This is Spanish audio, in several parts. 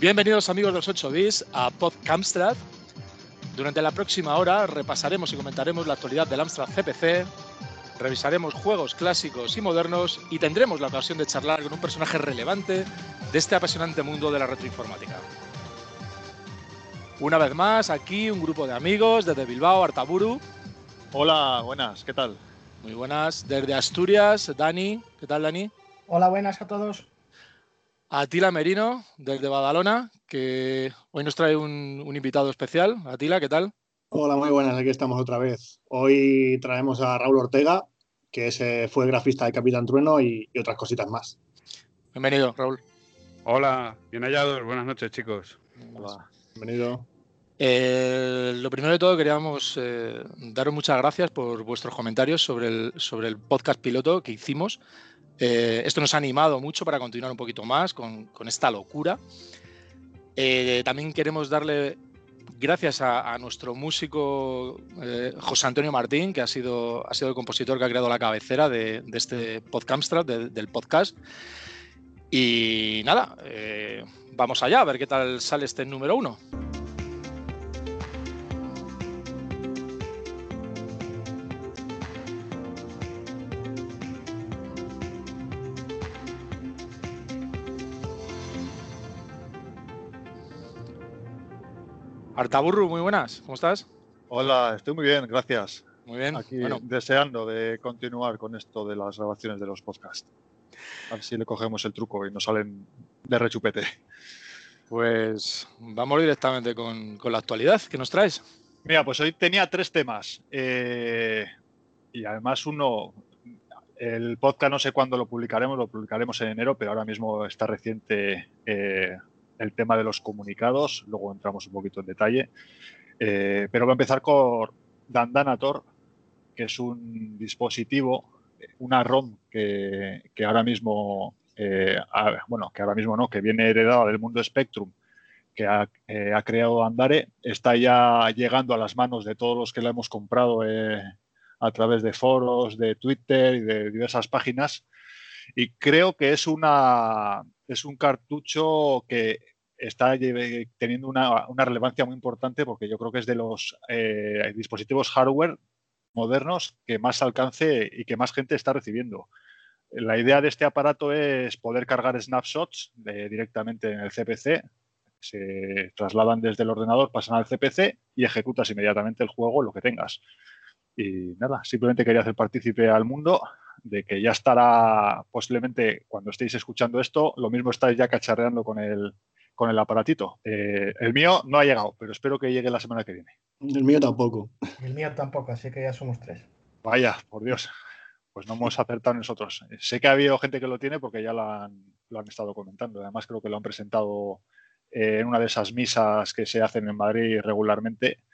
Bienvenidos amigos de los 8 bits a Podcamstrad. Durante la próxima hora repasaremos y comentaremos la actualidad del Amstrad CPC, revisaremos juegos clásicos y modernos y tendremos la ocasión de charlar con un personaje relevante de este apasionante mundo de la retroinformática. Una vez más, aquí un grupo de amigos desde Bilbao, Artaburu. Hola, buenas, ¿qué tal? Muy buenas. Desde Asturias, Dani. ¿Qué tal, Dani? Hola, buenas a todos. Atila Merino, desde Badalona, que hoy nos trae un, invitado especial. Atila, ¿qué tal? Hola, muy buenas, aquí estamos otra vez. Hoy traemos a Raúl Ortega, que ese fue grafista de Capitán Trueno y, otras cositas más. Bienvenido, Raúl. Hola, bien hallados. Buenas noches, chicos. Hola, bienvenido. Eh, lo primero de todo, queríamos eh, daros muchas gracias por vuestros comentarios sobre el, sobre el podcast piloto que hicimos. Eh, esto nos ha animado mucho para continuar un poquito más con, esta locura. también queremos darle gracias a, nuestro músico José Antonio Martín, que ha sido, ha sido el compositor que ha creado la cabecera de, este podcast, del podcast. Y nada, vamos allá a ver qué tal sale este número uno. Artaburru, muy buenas, ¿cómo estás? Hola, estoy muy bien, gracias. Muy bien. Aquí deseando de continuar con esto de las grabaciones de los podcasts. A ver si le cogemos el truco y nos salen de rechupete. Pues vamos directamente con, la actualidad. ¿Qué nos traes? Mira, pues hoy tenía tres temas. Eh, y además uno, el podcast no sé cuándo lo publicaremos, lo publicaremos en enero, pero ahora mismo está reciente eh, el tema de los comunicados, luego entramos un poquito en detalle. Eh, pero voy a empezar con Dandanator, que es un dispositivo, una ROM que, ahora mismo, eh, bueno, que ahora mismo no, que viene heredada del mundo Spectrum, que eh, ha, creado Andare, está ya llegando a las manos de todos los que la hemos comprado a través de foros, de Twitter y de diversas páginas. Y creo que es una, es un cartucho que está teniendo una, relevancia muy importante porque yo creo que es de los eh, dispositivos hardware modernos que más alcance y que más gente está recibiendo. La idea de este aparato es poder cargar snapshots directamente en el CPC, se trasladan desde el ordenador, pasan al CPC y ejecutas inmediatamente el juego, lo que tengas. Y nada, simplemente quería hacer partícipe al mundo de que ya estará posiblemente cuando estéis escuchando esto, lo mismo estáis ya cacharreando con el, con el aparatito. Eh, el mío no ha llegado, pero espero que llegue la semana que viene. El mío tampoco. El mío tampoco, así que ya somos tres. Vaya, por Dios. Pues no hemos acertado nosotros. Sé que ha habido gente que lo tiene porque ya lo han, estado comentando. Además, creo que lo han presentado eh, en una de esas misas que se hacen en Madrid regularmente.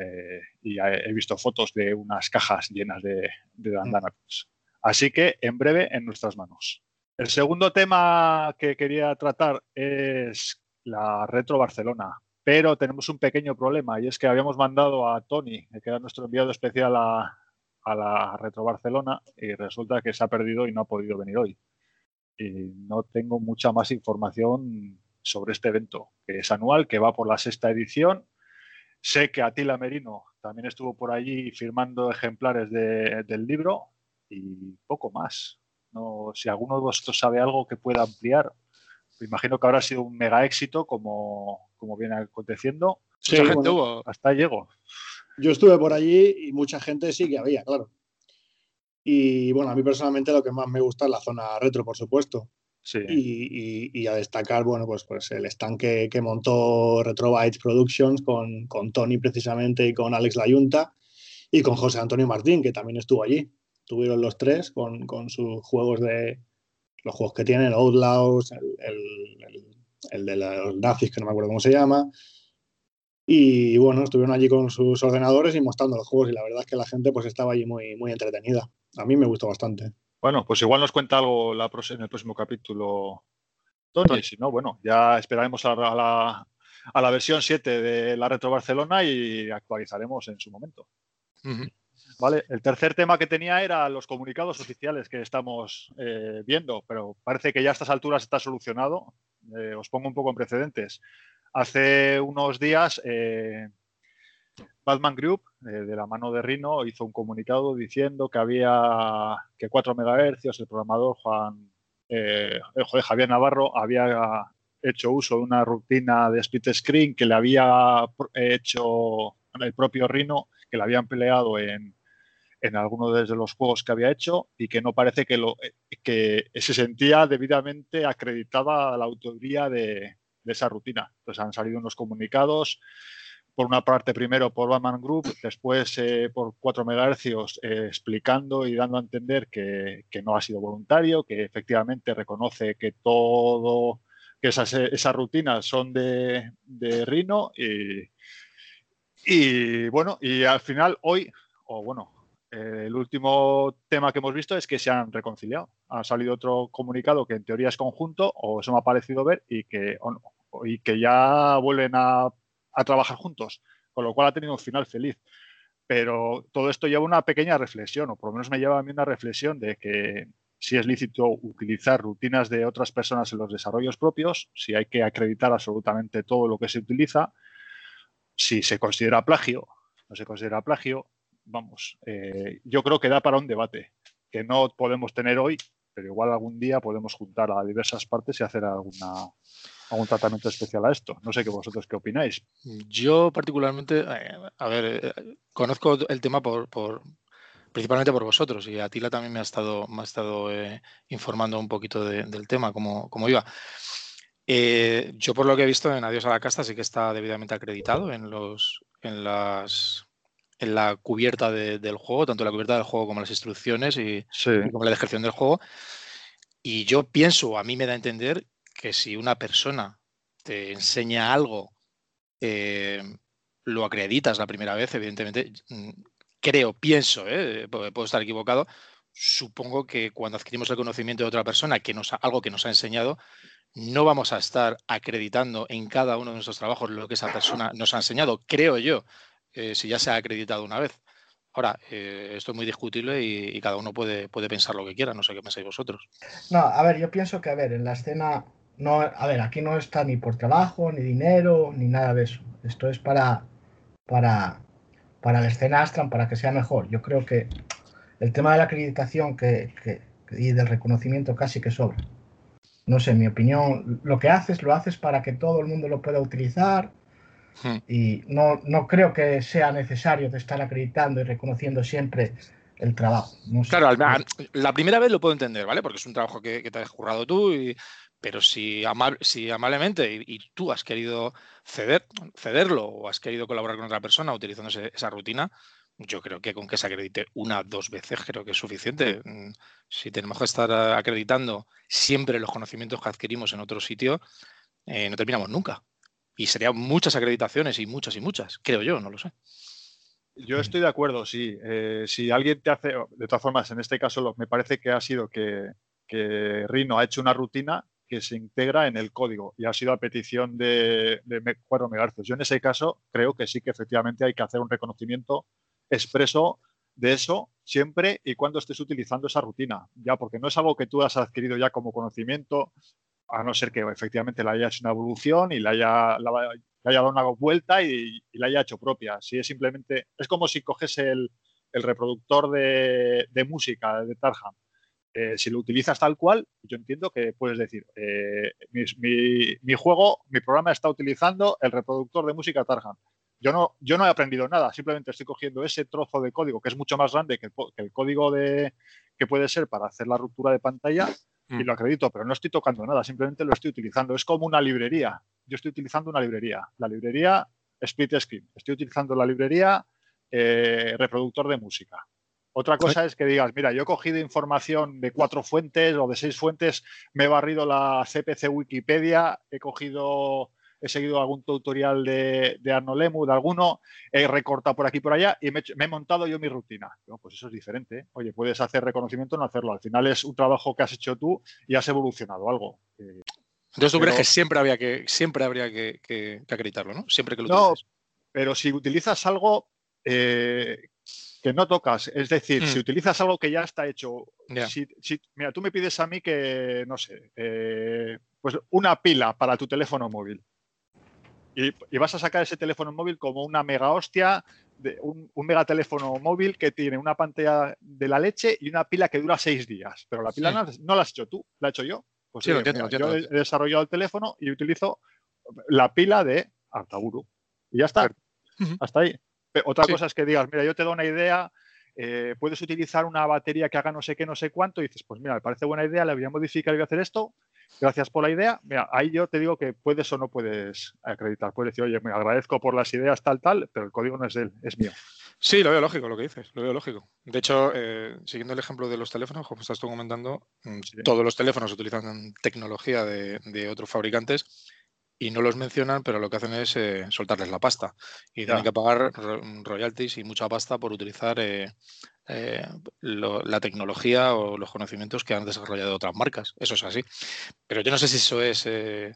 Eh, y he visto fotos de unas cajas llenas de, de bandanatos. Así que en breve en nuestras manos. El segundo tema que quería tratar es la Retro Barcelona, pero tenemos un pequeño problema y es que habíamos mandado a Tony, que era nuestro enviado especial a, la Retro Barcelona, y resulta que se ha perdido y no ha podido venir hoy. Y no tengo mucha más información sobre este evento, que es anual, que va por la sexta edición Sé que Atila Merino también estuvo por allí firmando ejemplares del libro y poco más. No, si alguno de vosotros sabe algo que pueda ampliar, me imagino que habrá sido un mega éxito como, como viene aconteciendo. Sí, mucha gente hubo. Hasta llegó. Yo estuve por allí y mucha gente sí que había, claro. Y bueno, a mí personalmente lo que más me gusta es la zona retro, por supuesto. Y, a destacar, bueno, pues, pues el stand que, montó Retrobytes Productions con, con, Tony precisamente y con Alex Layunta y con José Antonio Martín, que también estuvo allí. Tuvieron los tres con, sus juegos de los juegos que tienen, Outlaws, el, el, de los nazis, que no me acuerdo cómo se llama. Y bueno, estuvieron allí con sus ordenadores y mostrando los juegos y la verdad es que la gente pues estaba allí muy, muy entretenida. A mí me gustó bastante. Bueno, pues igual nos cuenta algo la, en el próximo capítulo, Tony. Si no, bueno, ya esperaremos a la, a la, versión 7 de la Retro Barcelona y actualizaremos en su momento. Vale, el tercer tema que tenía era los comunicados oficiales que estamos eh, viendo, pero parece que ya a estas alturas está solucionado. Eh, os pongo un poco en precedentes. Hace unos días, eh, Batman Group, de la mano de Rino, hizo un comunicado diciendo que había que 4 MHz, el programador Juan Javier Navarro había hecho uso de una rutina de split screen que le había hecho el propio Rino, que le había empleado en, en alguno de los juegos que había hecho y que no parece que, lo, que se sentía debidamente acreditada la autoría de, esa rutina. Entonces han salido unos comunicados, por una parte primero por Batman Group, después eh, por 4 MHz eh, explicando y dando a entender que, no ha sido voluntario, que efectivamente reconoce que todo, que esas, esas rutinas son de, de Rhino y, y bueno, y al final hoy, o bueno, eh, el último tema que hemos visto es que se han reconciliado. Ha salido otro comunicado que en teoría es conjunto, o eso me ha parecido ver, y que, y que ya vuelven a, trabajar juntos, con lo cual ha tenido un final feliz. Pero todo esto lleva una pequeña reflexión, o por lo menos me lleva a mí una reflexión de que si es lícito utilizar rutinas de otras personas en los desarrollos propios, si hay que acreditar absolutamente todo lo que se utiliza, si se considera plagio, no se considera plagio, vamos, eh, yo creo que da para un debate que no podemos tener hoy, pero igual algún día podemos juntar a diversas partes y hacer alguna, algún tratamiento especial a esto. No sé qué vosotros qué opináis. Yo particularmente, eh, a ver, eh, conozco el tema por, principalmente por vosotros y Atila también me ha estado, me ha estado informando un poquito del tema, como, como iba. yo por lo que he visto en Adiós a la Casta sí que está debidamente acreditado en los en las en la cubierta del juego, tanto la cubierta del juego como las instrucciones y, como la descripción del juego. Y yo pienso, a mí me da a entender que si una persona te enseña algo, eh, lo acreditas la primera vez, evidentemente, mm, creo, pienso, eh, puedo estar equivocado, supongo que cuando adquirimos el conocimiento de otra persona, que nos, algo que nos ha enseñado, no vamos a estar acreditando en cada uno de nuestros trabajos lo que esa persona nos ha enseñado, creo yo. Eh, si ya se ha acreditado una vez. Ahora, eh, esto es muy discutible y, cada uno puede, puede pensar lo que quiera, no sé qué pensáis vosotros. No, a ver, yo pienso que, a ver, en la escena, no, a ver, aquí no está ni por trabajo, ni dinero, ni nada de eso. Esto es para, para, para la escena Astran, para que sea mejor. Yo creo que el tema de la acreditación que, y del reconocimiento casi que sobra. No sé, en mi opinión, lo que haces, lo haces para que todo el mundo lo pueda utilizar, Hmm. Y no, no, creo que sea necesario de estar acreditando y reconociendo siempre el trabajo. claro, la primera vez lo puedo entender, ¿vale? Porque es un trabajo que, te has jurado tú, pero si, si amablemente y, tú has querido ceder, cederlo o has querido colaborar con otra persona utilizando esa rutina, yo creo que con que se acredite una dos veces creo que es suficiente. Mm, si tenemos que estar acreditando siempre los conocimientos que adquirimos en otro sitio, eh, no terminamos nunca. Y serían muchas acreditaciones y muchas y muchas, creo yo, no lo sé. Yo estoy de acuerdo, sí. Eh, si alguien te hace, de todas formas, en este caso me parece que ha sido que, que, Rino ha hecho una rutina que se integra en el código y ha sido a petición de, de 4 MHz. Yo en ese caso creo que sí que efectivamente hay que hacer un reconocimiento expreso de eso siempre y cuando estés utilizando esa rutina, ya porque no es algo que tú has adquirido ya como conocimiento, a no ser que efectivamente la haya hecho una evolución y la haya, dado una vuelta y, la haya hecho propia. Si es simplemente, es como si coges el, reproductor de, música de Tarham. Eh, si lo utilizas tal cual, yo entiendo que puedes decir, eh, mi, juego, mi programa está utilizando el reproductor de música Tarham. Yo no, yo no he aprendido nada, simplemente estoy cogiendo ese trozo de código que es mucho más grande que el, que el código de, que puede ser para hacer la ruptura de pantalla y mm. lo acredito, pero no estoy tocando nada, simplemente lo estoy utilizando. Es como una librería. Yo estoy utilizando una librería. La librería Split Screen. Estoy utilizando la librería eh, reproductor de música. Otra cosa es que digas, mira, yo he cogido información de cuatro fuentes o de seis fuentes, me he barrido la CPC Wikipedia, he cogido he seguido algún tutorial de, de Arno Lemu, de alguno, he recortado por aquí por allá y me, he montado yo mi rutina. pues eso es diferente. ¿eh? Oye, puedes hacer reconocimiento o no hacerlo. Al final es un trabajo que has hecho tú y has evolucionado algo. Eh, Entonces tú crees que siempre, había que siempre habría que, acreditarlo, ¿no? Siempre que lo No, pero si utilizas algo eh, que no tocas, es decir, si mm. utilizas algo que ya está hecho, si, mira, tú me pides a mí que, no sé, pues una pila para tu teléfono móvil. Y, vas a sacar ese teléfono móvil como una mega hostia, de un, mega teléfono móvil que tiene una pantalla de la leche y una pila que dura seis días. Pero la pila no, la has hecho tú, la he hecho yo. Pues sí, Yo he desarrollado el teléfono y utilizo la pila de Artaburu. Y ya está. Hasta ahí. otra cosa es que digas, mira, yo te doy una idea, eh, puedes utilizar una batería que haga no sé qué, no sé cuánto, y dices, pues mira, me parece buena idea, le voy a modificar y voy a hacer esto, gracias por la idea. Mira, ahí yo te digo que puedes o no puedes acreditar. Puedes decir, oye, me agradezco por las ideas, tal, tal, pero el código no es de él, es mío. Sí, lo veo lógico lo que dices, lo veo lógico. De hecho, eh, siguiendo el ejemplo de los teléfonos, como estás tú comentando, mm, todos los teléfonos utilizan tecnología de, otros fabricantes y no los mencionan, pero lo que hacen es eh, soltarles la pasta. Y tienen que pagar royalties y mucha pasta por utilizar eh, eh, la tecnología o los conocimientos que han desarrollado otras marcas. Eso es así. Pero yo no sé si eso es eh,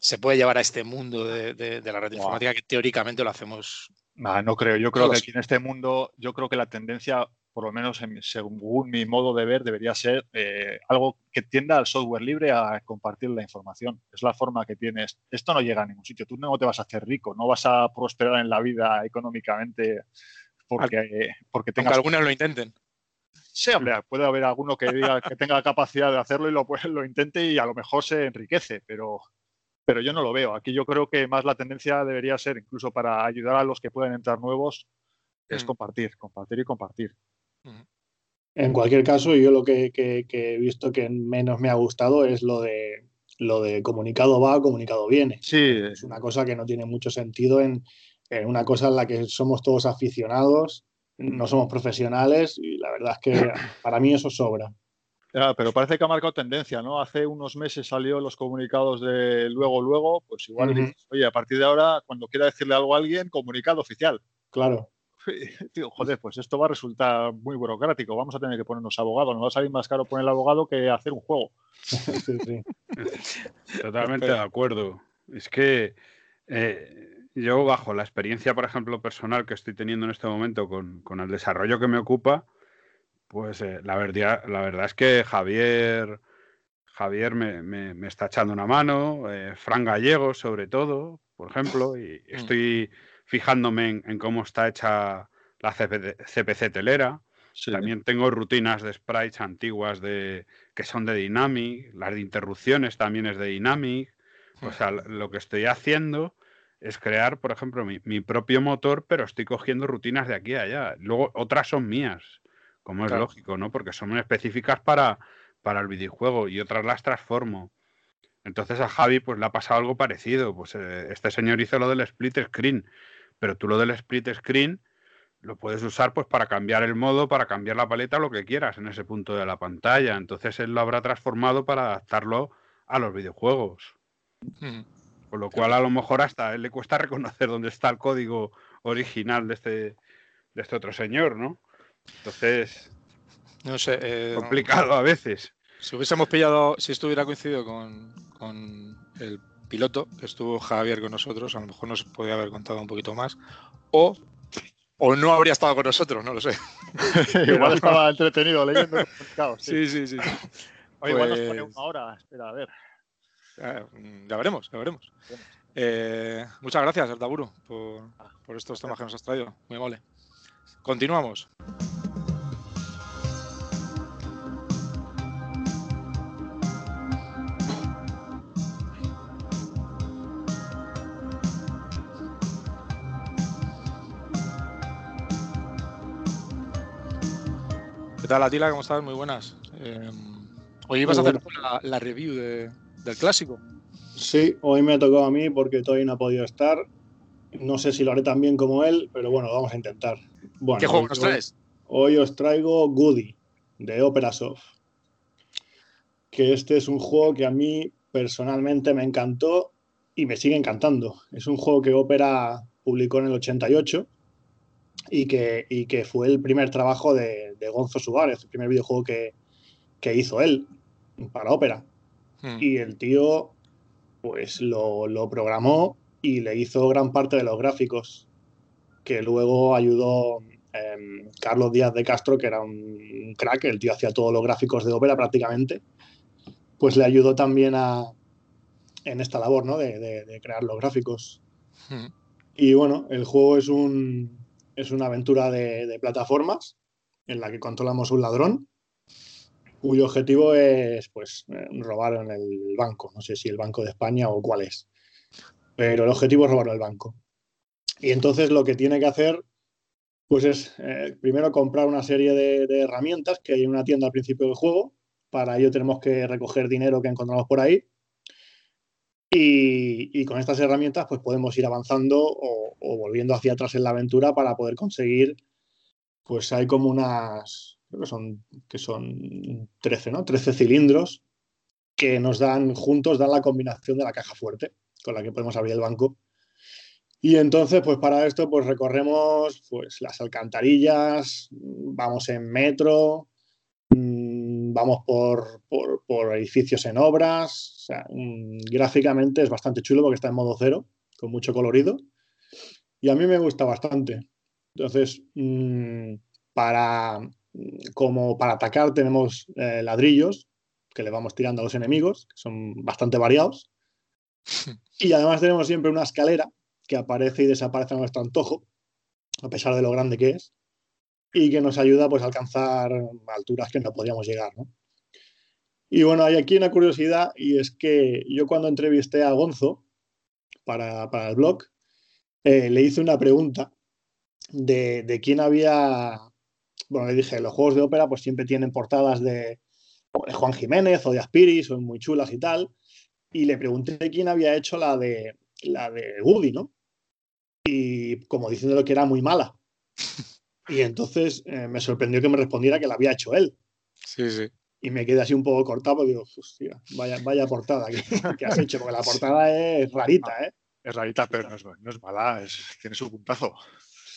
se puede llevar a este mundo de, la red informática que teóricamente lo hacemos. no creo. Yo creo que aquí en este mundo, yo creo que la tendencia, por lo menos según mi modo de ver, debería ser eh, algo que tienda al software libre a compartir la información. Es la forma que tienes. Esto no llega a ningún sitio. Tú no te vas a hacer rico, no vas a prosperar en la vida económicamente porque, porque tenga algunos lo intenten. Sí, hombre, puede haber alguno que diga que tenga la capacidad de hacerlo y lo, pues, lo intente y a lo mejor se enriquece, pero, pero yo no lo veo. Aquí yo creo que más la tendencia debería ser, incluso para ayudar a los que pueden entrar nuevos, es mm. compartir, compartir y compartir. Mm. En cualquier caso, yo lo que, he visto que menos me ha gustado es lo de lo de comunicado va, comunicado viene. Sí. Es una cosa que no tiene mucho sentido en, en una cosa en la que somos todos aficionados, no somos profesionales y la verdad es que para mí eso sobra. pero parece que ha marcado tendencia, ¿no? Hace unos meses salió los comunicados de luego, luego, pues igual oye, a partir de ahora, cuando quiera decirle algo a alguien, comunicado oficial. Claro. Tío, joder, pues esto va a resultar muy burocrático. Vamos a tener que ponernos abogados. Nos va a salir más caro poner el abogado que hacer un juego. Totalmente de acuerdo. Es que eh, yo, bajo la experiencia, por ejemplo, personal que estoy teniendo en este momento con, el desarrollo que me ocupa, pues eh, la, verdad, la verdad es que Javier, Javier me, está echando una mano, eh, Fran Gallego sobre todo, por ejemplo, y mm. estoy fijándome en, cómo está hecha la CPC telera. También tengo rutinas de sprites antiguas de, que son de Dynamic, las de interrupciones también es de Dynamic. O sea, lo que estoy haciendo es crear, por ejemplo, mi, propio motor, pero estoy cogiendo rutinas de aquí a allá. Luego otras son mías, como es lógico, ¿no? Porque son específicas para, para el videojuego y otras las transformo. Entonces a Javi pues le ha pasado algo parecido. Pues eh, este señor hizo lo del split screen, pero tú lo del split screen lo puedes usar pues para cambiar el modo, para cambiar la paleta, lo que quieras en ese punto de la pantalla. Entonces él lo habrá transformado para adaptarlo a los videojuegos. Con lo cual, a lo mejor hasta él le cuesta reconocer dónde está el código original de este, de este otro señor, ¿no? Entonces, no sé, eh, complicado a veces. Si hubiésemos pillado, si esto hubiera coincidido con, el piloto, que estuvo Javier con nosotros, a lo mejor nos podría haber contado un poquito más, o, o no habría estado con nosotros, no lo sé. igual estaba entretenido leyendo. Sí, sí, sí. Oye, igual nos pone pues una hora, espera, a ver. Mm, ya veremos, ya veremos. Eh, muchas gracias, Artaburu, por, por estos temas que nos has traído. Muy amable. Continuamos. ¿Qué tal, Atila? ¿Cómo estás? Muy buenas. Eh, hoy vas a hacer la, review de, del clásico. Sí, hoy me ha tocado a mí porque todavía no ha podido estar. No sé si lo haré tan bien como él, pero bueno, vamos a intentar. ¿Qué juego nos traes? Hoy, os traigo Goody, de Opera Soft. Que este es un juego que a mí personalmente me encantó y me sigue encantando. Es un juego que Opera publicó en el 88 y que, y que fue el primer trabajo de, Gonzo Suárez, el primer videojuego que, que hizo él para Opera. Hmm. Y el tío, pues lo, programó y le hizo gran parte de los gráficos, que luego ayudó em, Carlos Díaz de Castro, que era un crack, el tío hacía todos los gráficos de ópera prácticamente, pues le ayudó también a, en esta labor, ¿no? De, crear los gráficos. Hmm. Y bueno, el juego es, un, es una aventura de, plataformas en la que controlamos un ladrón cuyo objetivo es pues eh, robar en el banco. No sé si el Banco de España o cuál es. Pero el objetivo es robar el banco. Y entonces lo que tiene que hacer pues es eh, primero comprar una serie de, herramientas que hay en una tienda al principio del juego. Para ello tenemos que recoger dinero que encontramos por ahí y, con estas herramientas pues podemos ir avanzando o, volviendo hacia atrás en la aventura para poder conseguir, pues hay como unas, creo que son, que son 13, ¿no? 13 cilindros que nos dan juntos, dan la combinación de la caja fuerte con la que podemos abrir el banco. Y entonces, pues para esto, pues recorremos pues, las alcantarillas, vamos en metro, vamos por, edificios en obras. gráficamente es bastante chulo porque está en modo cero, con mucho colorido. Y a mí me gusta bastante. Entonces, mm, para, como para atacar tenemos eh, ladrillos que le vamos tirando a los enemigos, que son bastante variados. Y además tenemos siempre una escalera que aparece y desaparece a nuestro antojo, a pesar de lo grande que es y que nos ayuda pues, a alcanzar alturas que no podíamos llegar. ¿no? Y bueno, hay aquí una curiosidad y es que yo cuando entrevisté a Gonzo para, para el blog, eh, le hice una pregunta de, de, quién había, bueno, le dije, los juegos de ópera pues siempre tienen portadas de, de Juan Jiménez o de Aspiri, son muy chulas y tal, y le pregunté quién había hecho la de, la de Woody, ¿no? Y como diciéndole que era muy mala. Y entonces eh, me sorprendió que me respondiera que la había hecho él. Sí, sí. Y me quedé así un poco cortado digo, hostia, vaya, vaya portada que, has hecho, porque la portada es rarita, ¿eh? Es rarita, pero no es, mala, tiene su puntazo.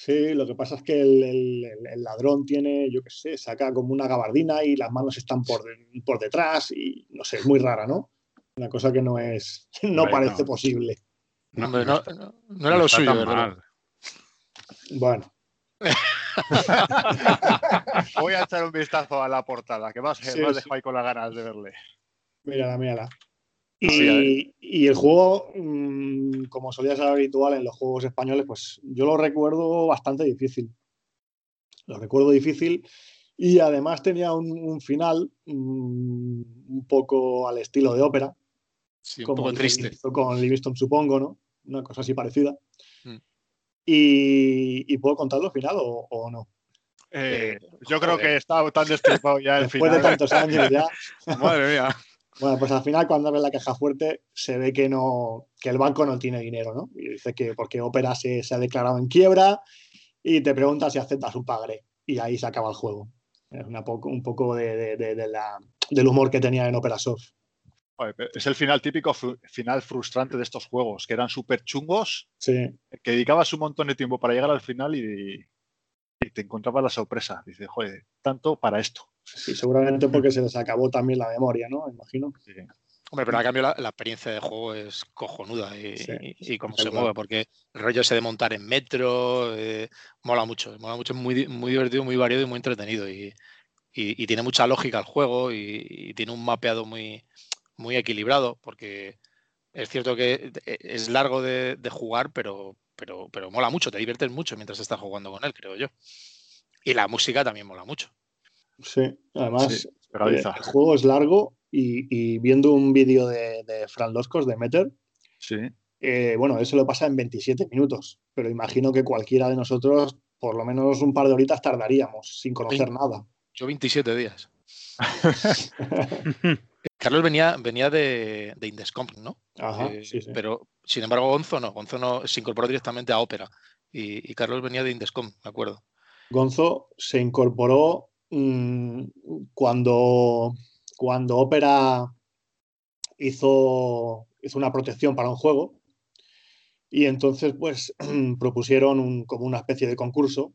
Sí, lo que pasa es que el, ladrón tiene, yo qué sé, saca como una gabardina y las manos están por, por detrás y no sé, es muy rara, ¿no? Una cosa que no es, no parece posible. No, no, no, era lo suyo, ¿verdad? Bueno, Voy a echar un vistazo a la portada, que más, sí, dejo ahí con las ganas de verle. Mírala, mírala. Y, y el juego, mm, como solía ser habitual en los juegos españoles, pues yo lo recuerdo bastante difícil. Lo recuerdo difícil y además tenía un, final mm, un poco al estilo de ópera. Sí, un como poco triste. Con Livingston, supongo, ¿no? Una cosa así parecida. Mm. Y, puedo contarlo al final o, no. Eh, yo creo que estado tan destripado ya el Después de tantos años ya. Madre mía. Bueno, pues al final cuando abre la caja fuerte se ve que no que el banco no tiene dinero, ¿no? Y dice que porque Opera se, se ha declarado en quiebra y te pregunta si aceptas un pagaré. Y ahí se acaba el juego. Es una poco, un poco de, de, la, del humor que tenía en Opera Soft. Es el final típico, final frustrante de estos juegos, que eran súper chungos, sí. que dedicabas un montón de tiempo para llegar al final y, te encontrabas la sorpresa. Dices, joder, tanto para esto. Sí, seguramente porque se les acabó también la memoria, ¿no? Imagino. Sí. Hombre, pero a cambio la, experiencia de juego es cojonuda y, cómo se mueve, porque el rollo ese de montar en metro eh, mola mucho, mola mucho, es muy, muy divertido, muy variado y muy entretenido. Y, tiene mucha lógica el juego y, tiene un mapeado muy, muy equilibrado, porque es cierto que e, es largo de, jugar, pero, pero, pero mola mucho, te diviertes mucho mientras estás jugando con él, creo yo. Y la música también mola mucho. Sí, además eh, el juego es largo y, viendo un vídeo de, Fran Loscos de Meter, sí. Eh, bueno, eso lo pasa en 27 minutos, pero imagino que cualquiera de nosotros por lo menos un par de horitas tardaríamos sin conocer nada. Yo 27 días. Carlos venía, venía de, de Indescomp, ¿no? Ajá, eh, sí, sí. Pero, sin embargo, Gonzo no. Gonzo no, se incorporó directamente a Opera. Y, Carlos venía de Indescomp, me acuerdo. Gonzo se incorporó mm, cuando, cuando Opera hizo, hizo una protección para un juego. Y entonces, pues, propusieron como una especie de concurso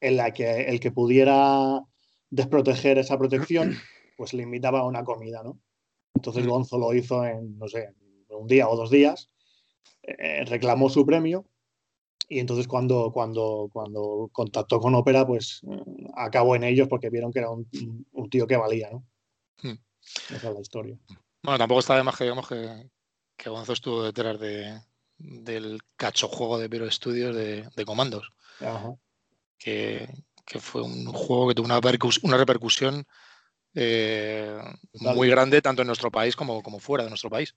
en la que el que pudiera desproteger esa protección pues le invitaba a una comida, ¿no? Entonces mm. Gonzo lo hizo en, no sé, un día o dos días, eh, reclamó su premio y entonces cuando, cuando, cuando contactó con Ópera, pues eh, acabó en ellos porque vieron que era un, tío que valía, ¿no? Hmm. Esa es la historia. Bueno, tampoco está de más que digamos que, que Gonzo estuvo detrás de, del cacho juego de Pero Studios de, comandos. Que, fue un juego que tuvo una, una repercusión eh, muy grande tanto en nuestro país como, como fuera de nuestro país.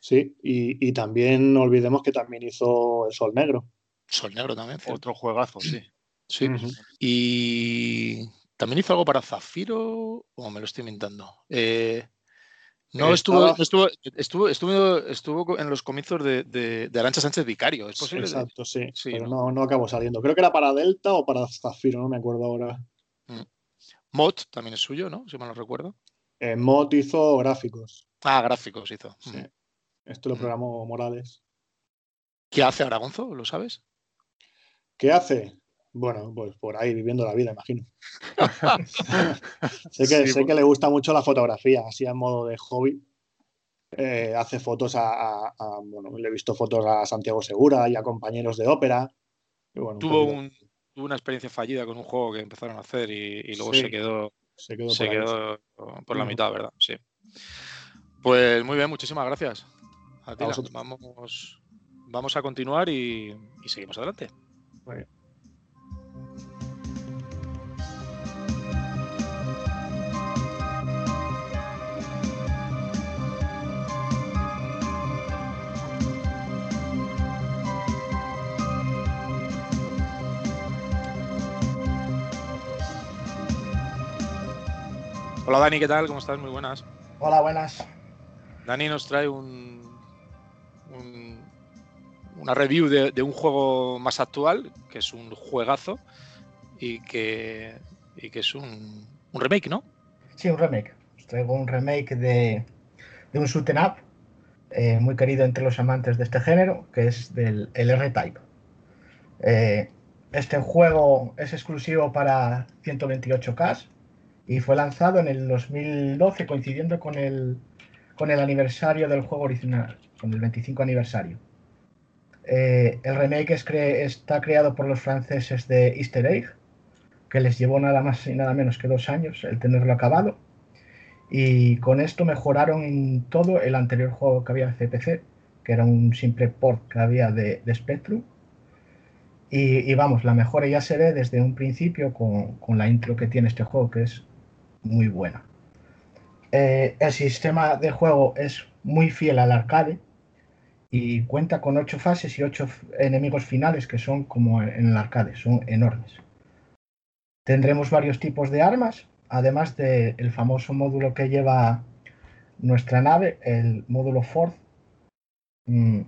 Sí, y, también no olvidemos que también hizo el Sol Negro. Sol Negro también. Otro juegazo, sí. Sí. Y también hizo algo para Zafiro, o me lo estoy inventando. Eh, no, estuvo, estuvo, estuvo, estuvo, estuvo, en los comienzos de, de, Arancha Sánchez Vicario, ¿es posible? Exacto, sí. pero ¿no? no, acabó saliendo. Creo que era para Delta o para Zafiro, no me acuerdo ahora. Mm. Mod también es suyo, ¿no? Si mal no recuerdo. Eh, Mod hizo gráficos. Ah, gráficos hizo. Sí. Esto lo programó Morales. ¿Qué hace Aragonzo? ¿Lo sabes? ¿Qué hace? Bueno, pues por ahí viviendo la vida, imagino. sé que, sé que le gusta mucho la fotografía, así a modo de hobby. Eh, hace fotos a, bueno, le he visto fotos a Santiago Segura y a compañeros de ópera. tuvo, una experiencia fallida con un juego que empezaron a hacer y, luego se quedó, se quedó, por, la mitad, ¿verdad? Sí. Pues muy bien, muchísimas gracias. Vamos, vamos a continuar y, seguimos adelante. Hola Dani, ¿qué tal? ¿Cómo estás? Muy buenas. Hola, buenas. Dani nos trae un, una review de, un juego más actual, que es un juegazo y que, que es un, remake, ¿no? Sí, un remake. Traigo un remake de, un shoot up eh, muy querido entre los amantes de este género, que es del el R-Type. Eh, este juego es exclusivo para 128K y fue lanzado en el 2012 coincidiendo con el con el aniversario del juego original, con el 25 aniversario. Eh, el remake está creado por los franceses de Easter Egg, que les llevó nada más y nada menos que dos años el tenerlo acabado. Y con esto mejoraron en todo el anterior juego que había de CPC, que era un simple port que había de, Spectrum. Y, vamos, la mejora ya se ve desde un principio con, con la intro que tiene este juego, que es muy buena. Eh, el sistema de juego es muy fiel al arcade y cuenta con ocho fases y ocho enemigos finales que son como en el arcade, son enormes. Tendremos varios tipos de armas, además del famoso módulo que lleva nuestra nave, el módulo Ford. Mm,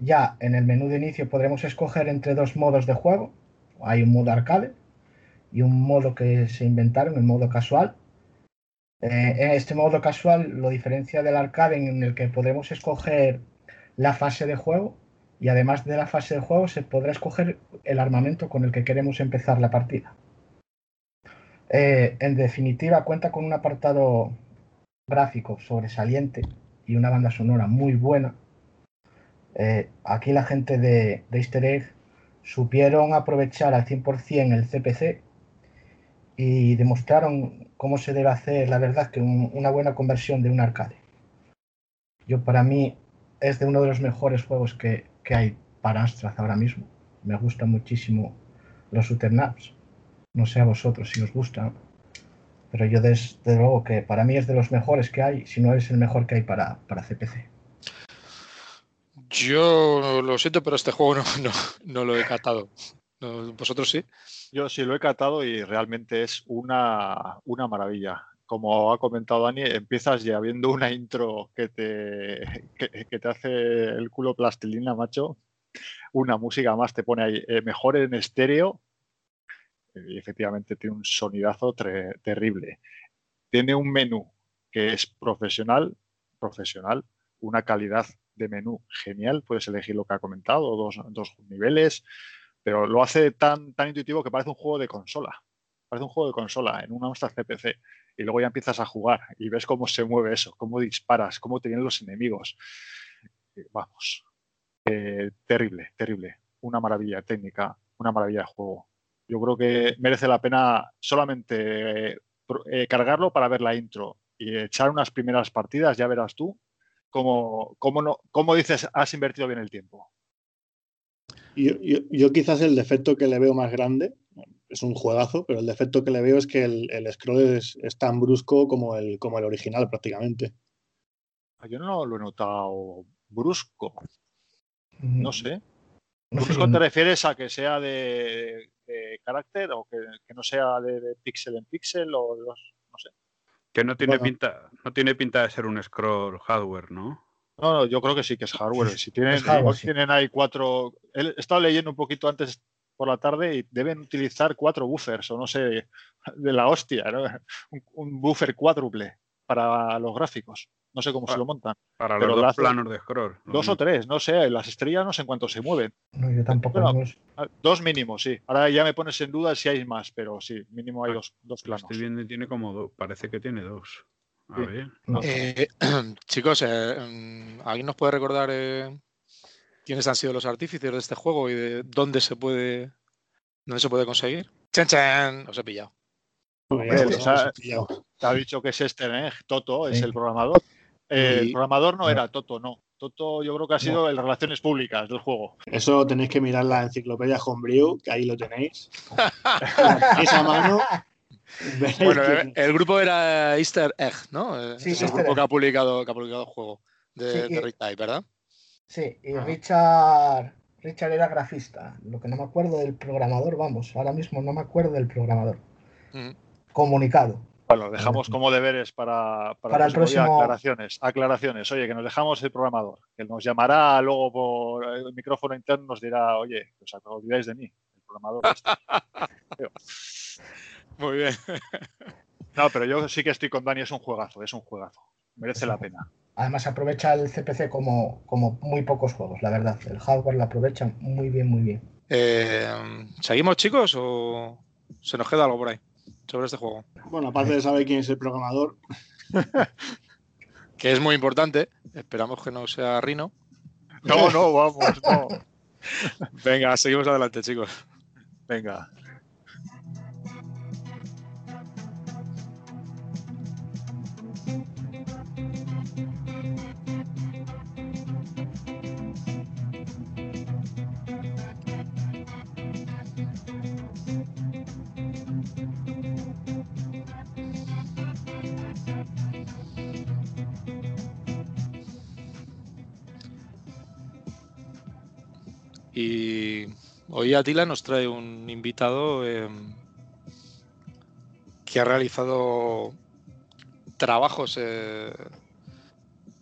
ya en el menú de inicio podremos escoger entre dos modos de juego. Hay un modo arcade y un modo que se inventaron, el modo casual, eh, este modo casual lo diferencia del arcade en el que podremos escoger la fase de juego y además de la fase de juego se podrá escoger el armamento con el que queremos empezar la partida. Eh, en definitiva, cuenta con un apartado gráfico sobresaliente y una banda sonora muy buena. Eh, aquí la gente de, de Easter Egg supieron aprovechar al 100% el CPC y demostraron cómo se debe hacer, la verdad, que una buena conversión de un arcade. Yo para mí es de uno de los mejores juegos que, hay para Amstrad ahora mismo. Me gustan muchísimo los Super Naps. No sé a vosotros si os gustan, pero yo desde luego que para mí es de los mejores que hay, si no es el mejor que hay para, para CPC. Yo lo siento, pero este juego no, no lo he catado. ¿Vosotros sí? Yo sí lo he catado y realmente es una, maravilla. Como ha comentado Dani, empiezas ya viendo una intro que te, que, te hace el culo plastilina, macho. Una música más te pone ahí eh, mejor en estéreo. Y efectivamente tiene un sonidazo terrible. Tiene un menú que es profesional, profesional, una calidad de menú genial. Puedes elegir lo que ha comentado, dos, dos niveles, pero lo hace tan, tan intuitivo que parece un juego de consola. Parece un juego de consola en una Amstrad CPC. Y luego ya empiezas a jugar y ves cómo se mueve eso, cómo disparas, cómo te vienen los enemigos. Vamos, eh, terrible, terrible. Una maravilla técnica, una maravilla de juego. Yo creo que merece la pena solamente eh, cargarlo para ver la intro y echar unas primeras partidas, ya verás tú cómo, cómo, no, cómo dices has invertido bien el tiempo. Yo, quizás el defecto que le veo más grande, es un juegazo, pero el defecto que le veo es que el, scroll es, tan brusco como el, como el original prácticamente. Ah, yo no lo he notado brusco. No sé. ¿Brusco te refieres a que sea de, carácter o que, no sea de, píxel en píxel o no sé? Que no tiene pinta, no tiene pinta de ser un scroll hardware, ¿no? No, no, yo creo que sí que es hardware. Si tienen, tienen ahí cuatro. He estado leyendo un poquito antes por la tarde y deben utilizar cuatro buffers, o no sé, de la hostia, ¿no? un, buffer cuádruple para los gráficos. No sé cómo se lo montan. Para los dos planos de scroll. Dos o tres, no sé. Las estrellas no sé en cuánto se mueven. No, yo tampoco. dos mínimos, sí. Ahora ya me pones en duda si hay más, pero sí, mínimo hay ah, dos, dos planos. Estoy viendo y tiene como dos. Parece que tiene dos. Eh, chicos, eh, mm, ¿alguien nos puede recordar eh, quiénes han sido los artífices de este juego y de dónde se puede, dónde se puede conseguir? ¡Chan, chan! Os he pillado. te ha dicho que es este, Toto es el programador. el programador no era Toto, no. Toto yo creo que ha sido el Relaciones Públicas del juego. Eso tenéis que mirar la enciclopedia Homebrew, que ahí lo tenéis. Esa mano bueno, el, grupo era Easter Egg, ¿no? Eh, sí, es el grupo que ha, publicado, que ha publicado el juego de, de ¿verdad? Sí, y Richard, Richard era grafista. Lo que no me acuerdo del programador, vamos, ahora mismo no me acuerdo del programador. Comunicado. Bueno, dejamos como deberes para, para, el próximo. Aclaraciones, aclaraciones. Oye, que nos dejamos el programador, que nos llamará luego por el micrófono interno, nos dirá, oye, os olvidáis de mí, el programador. Este". Muy bien. No, pero yo sí que estoy con Dani, es un juegazo, es un juegazo. Merece la pena. Además aprovecha el CPC como, como muy pocos juegos, la verdad. El hardware lo aprovecha muy bien, muy bien. Eh, ¿Seguimos, chicos, o se nos queda algo por ahí sobre este juego? Bueno, aparte de saber quién es el programador. que es muy importante. Esperamos que no sea Rino. No, no, vamos, no. Venga, seguimos adelante, chicos. Venga. Hoy Atila nos trae un invitado em, que ha realizado trabajos eh,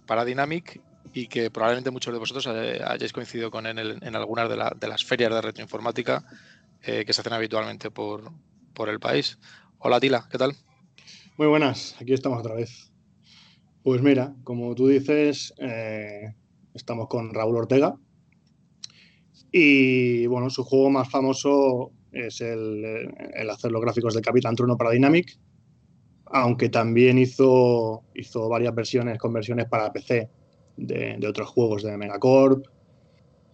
para Dynamic y que probablemente muchos de vosotros eh, hayáis coincidido con él en, algunas de, las ferias de retroinformática eh, que se hacen habitualmente por, por el país. Hola Atila, ¿qué tal? Muy buenas, aquí estamos otra vez. Pues mira, como tú dices, estamos con Raúl Ortega, y bueno, su juego más famoso es el, hacer los gráficos de Capitán Trueno para Dynamic, aunque también hizo, hizo varias versiones, conversiones para PC de, otros juegos de Megacorp,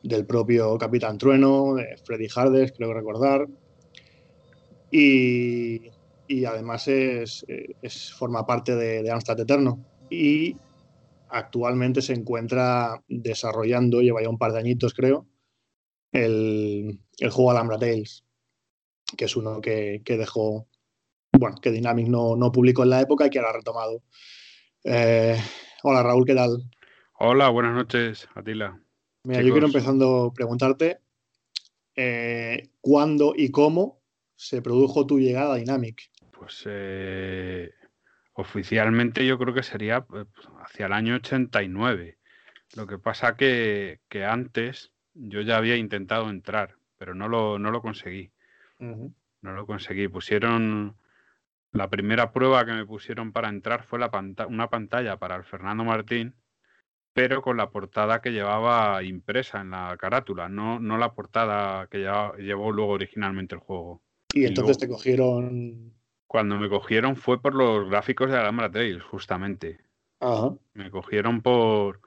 del propio Capitán Trueno, de Freddy Hardes, creo recordar. Y, además es, forma parte de, de Amstrad Eterno. Y actualmente se encuentra desarrollando, lleva ya un par de añitos creo, el, el juego Alhambra Tales, que es uno que, dejó, bueno, que Dynamic no, no, publicó en la época y que ahora ha retomado. Eh, hola Raúl, ¿qué tal? Hola, buenas noches, Atila. Mira, yo quiero empezando a preguntarte eh, cuándo y cómo se produjo tu llegada a Dynamic. Pues eh, oficialmente yo creo que sería hacia el año 89. Lo que pasa que, que antes yo ya había intentado entrar, pero no lo, no lo conseguí. No lo conseguí. Pusieron. La primera prueba que me pusieron para entrar fue la una pantalla para el Fernando Martín, pero con la portada que llevaba impresa en la carátula, no, no la portada que llevó luego originalmente el juego. Y, entonces te cogieron. Cuando me cogieron fue por los gráficos de Alhambra Tales, justamente. Me cogieron por,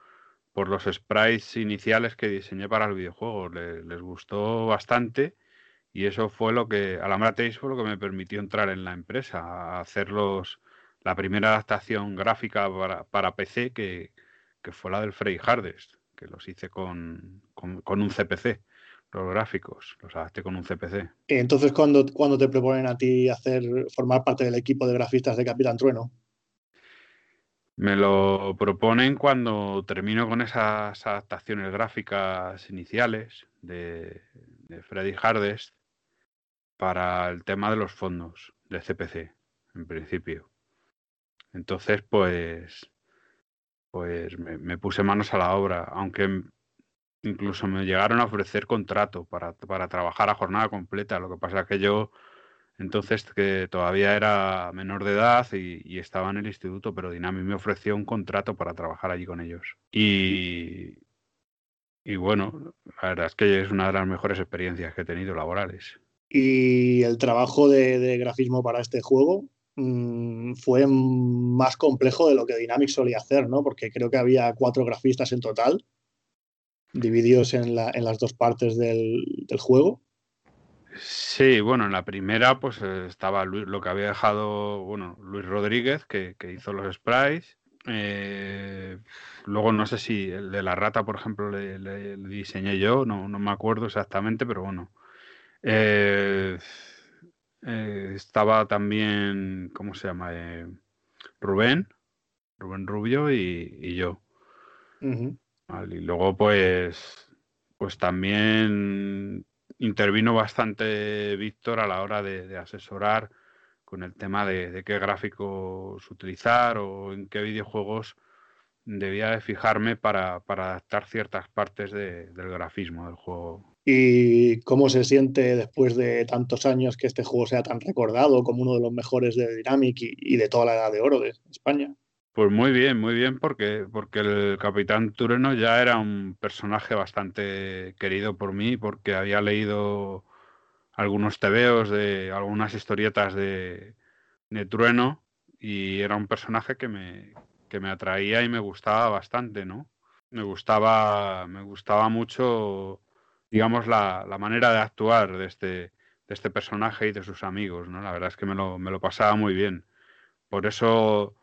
por los sprites iniciales que diseñé para el videojuego. les gustó bastante y eso fue lo que, Alhambra Tales fue lo que me permitió entrar en la empresa, a hacer la primera adaptación gráfica para, PC que, que fue la del Frey Hardest, que los hice con, un CPC, los gráficos, los adapté con un CPC. Entonces, ¿cuándo, cuando te proponen a ti hacer formar parte del equipo de grafistas de Capitán Trueno? Me lo proponen cuando termino con esas adaptaciones gráficas iniciales de, Freddy Hardest para el tema de los fondos de CPC, en principio. Entonces, pues, pues me, puse manos a la obra, aunque incluso me llegaron a ofrecer contrato para, para trabajar a jornada completa. Lo que pasa es que yo entonces, que todavía era menor de edad y, estaba en el instituto, pero Dynamic me ofreció un contrato para trabajar allí con ellos. Y, bueno, la verdad es que es una de las mejores experiencias que he tenido laborales. ¿Y el trabajo de, grafismo para este juego? Mm, fue más complejo de lo que Dynamic solía hacer, ¿no? Porque creo que había cuatro grafistas en total, divididos en, las dos partes del juego. Sí, bueno, en la primera pues eh, estaba lo que había dejado, bueno, Luis Rodríguez, que, hizo los sprites. Eh, luego no sé si el de la rata, por ejemplo, le, diseñé yo, no, me acuerdo exactamente, pero bueno. Eh, estaba también, ¿cómo se llama? Rubén, Rubén Rubio y, yo. y luego pues, pues también intervino bastante Víctor a la hora de, asesorar con el tema de, qué gráficos utilizar o en qué videojuegos debía de fijarme para, adaptar ciertas partes del grafismo del juego. ¿Y cómo se siente después de tantos años que este juego sea tan recordado como uno de los mejores de Dynamic y de toda la edad de oro de España? Pues muy bien, muy bien, porque, porque el Capitán Tureno ya era un personaje bastante querido por mí, porque había leído algunos tebeos de algunas historietas de, de Trueno y era un personaje que me, que me atraía y me gustaba bastante, ¿no? Me gustaba, me gustaba mucho, digamos, la, la manera de actuar de este, de este personaje y de sus amigos, ¿no? La verdad es que me lo, me lo pasaba muy bien. Por eso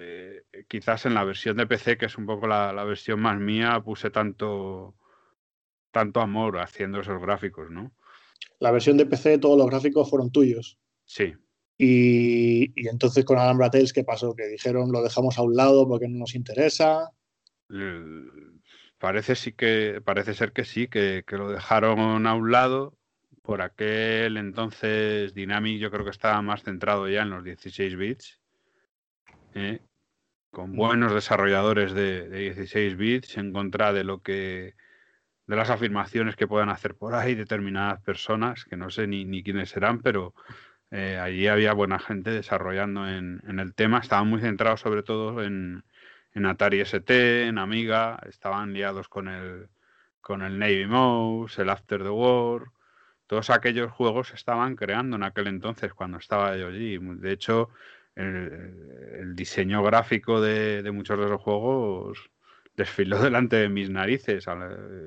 eh, quizás en la versión de PC, que es un poco la, versión más mía, puse tanto, tanto amor haciendo esos gráficos, ¿no? La versión de PC, todos los gráficos fueron tuyos. Sí. Y, entonces con Alhambra Tales, ¿qué pasó? Que dijeron lo dejamos a un lado porque no nos interesa. Parece sí que, parece ser que sí, que, que lo dejaron a un lado. Por aquel entonces Dynamic yo creo que estaba más centrado ya en los 16 bits ¿eh? con buenos desarrolladores de, 16 bits en contra de lo que de las afirmaciones que puedan hacer por ahí determinadas personas, que no sé ni, quiénes serán, pero eh, allí había buena gente desarrollando en, el tema. Estaban muy centrados sobre todo en, Atari ST, en Amiga, estaban liados con el, con el Navy Mouse, el After the War. Todos aquellos juegos se estaban creando en aquel entonces cuando estaba yo allí. De hecho, el, diseño gráfico de, muchos de los juegos desfiló delante de mis narices.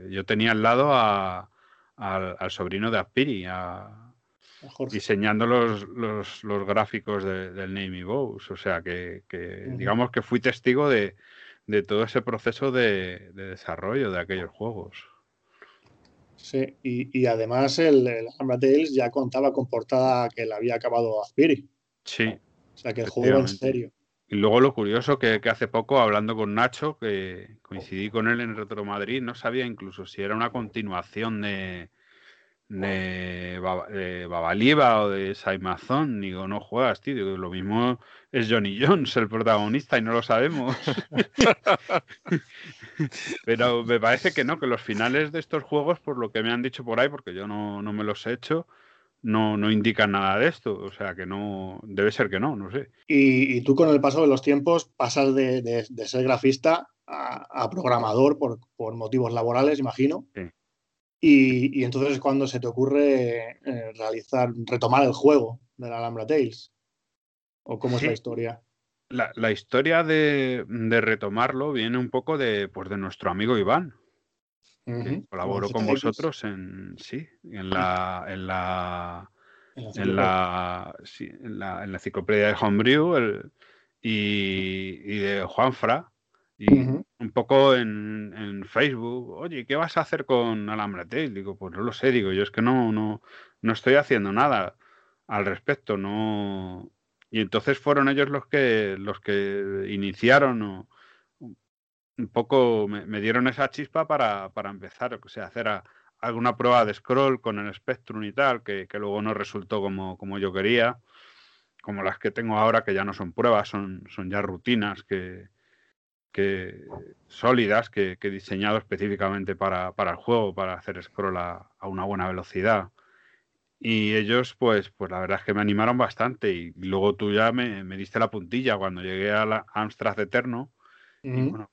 Yo tenía al lado al, sobrino de Aspiri, diseñando los, los, gráficos del Name Bows. O sea que, digamos que fui testigo de, todo ese proceso de, desarrollo de aquellos juegos. Sí, y, además el, el Tales ya contaba con portada que le había acabado Aspiri. Sí, o sea, que el juego en serio. Y luego lo curioso que, hace poco, hablando con Nacho, que coincidí con él en Retro Madrid, no sabía incluso si era una continuación de, de, Babalieva o de Saimazón. Digo, no juegas, tío. lo mismo es Johnny Jones el protagonista y no lo sabemos. Pero me parece que no, que los finales de estos juegos, por lo que me han dicho por ahí, porque yo no, no me los he hecho, no, no indican nada de esto. O sea que no, debe ser que no, no sé. Y, tú con el paso de los tiempos pasas de, ser grafista a, programador por, motivos laborales, imagino. Sí. Y, entonces es cuando se te ocurre eh, realizar, retomar el juego de la Alhambra Tales. ¿O cómo es la historia? La, historia de, de, retomarlo viene un poco de, pues, de nuestro amigo Iván, Colaboró con vosotros en sí, en la en la en la, en la, enciclopedia de Homebrew y, y, de Juanfra Y un poco en, Facebook, oye, ¿qué vas a hacer con Alambrate? Digo, pues no lo sé, digo, yo es que no, no, no estoy haciendo nada al respecto, no. Y entonces fueron ellos los que los que iniciaron un poco me, dieron esa chispa para, para empezar, o sea, hacer alguna prueba de scroll con el Spectrum y tal, que, luego no resultó como, como, yo quería, como las que tengo ahora, que ya no son pruebas, son, son ya rutinas que, que sólidas que, he diseñado específicamente para, el juego, para hacer scroll a, una buena velocidad. Y ellos, pues, pues la verdad es que me animaron bastante. Y, luego tú ya me, diste la puntilla cuando llegué a la Amstrad Eterno. Y bueno,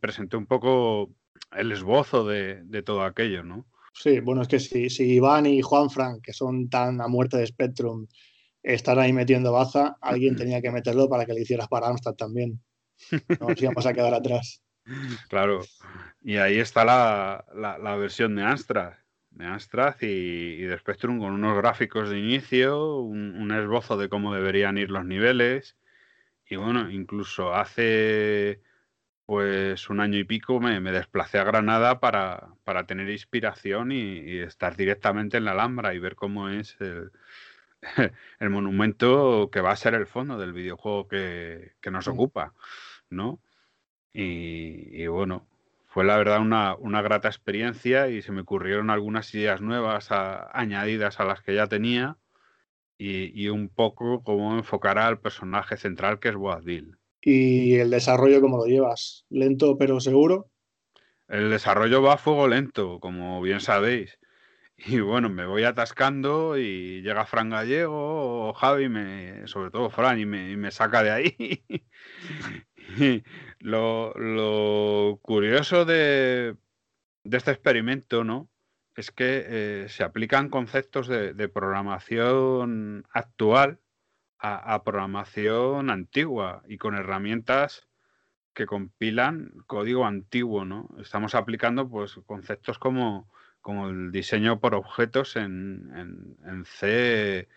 presenté un poco el esbozo de, todo aquello, ¿no? Sí, bueno, es que si, si Iván y Juan Frank, que son tan a muerte de Spectrum, están ahí metiendo baza, alguien tenía que meterlo para que le hicieras para Amstrad también. Nos íbamos a quedar atrás. Claro, y ahí está la, la, versión de Amstrad, de Amstrad y, de Spectrum con unos gráficos de inicio, un, esbozo de cómo deberían ir los niveles. Y bueno, incluso hace pues un año y pico me, desplacé a Granada para, para tener inspiración y, estar directamente en la Alhambra y ver cómo es el, el monumento que va a ser el fondo del videojuego que, nos ocupa, ¿no? Y, bueno, fue la verdad una, una, grata experiencia y se me ocurrieron algunas ideas nuevas añadidas a las que ya tenía y, un poco cómo enfocar al personaje central que es Boadil. ¿Y el desarrollo cómo lo llevas? ¿Lento pero seguro? El desarrollo va a fuego lento, como bien sabéis. Y bueno, me voy atascando y llega Fran Gallego o Javi, me, sobre todo Fran, y me, saca de ahí. lo, curioso de, este experimento, ¿no? Es que eh, se aplican conceptos de, programación actual a, programación antigua y con herramientas que compilan código antiguo, ¿no? Estamos aplicando pues conceptos como como el diseño por objetos en, en, C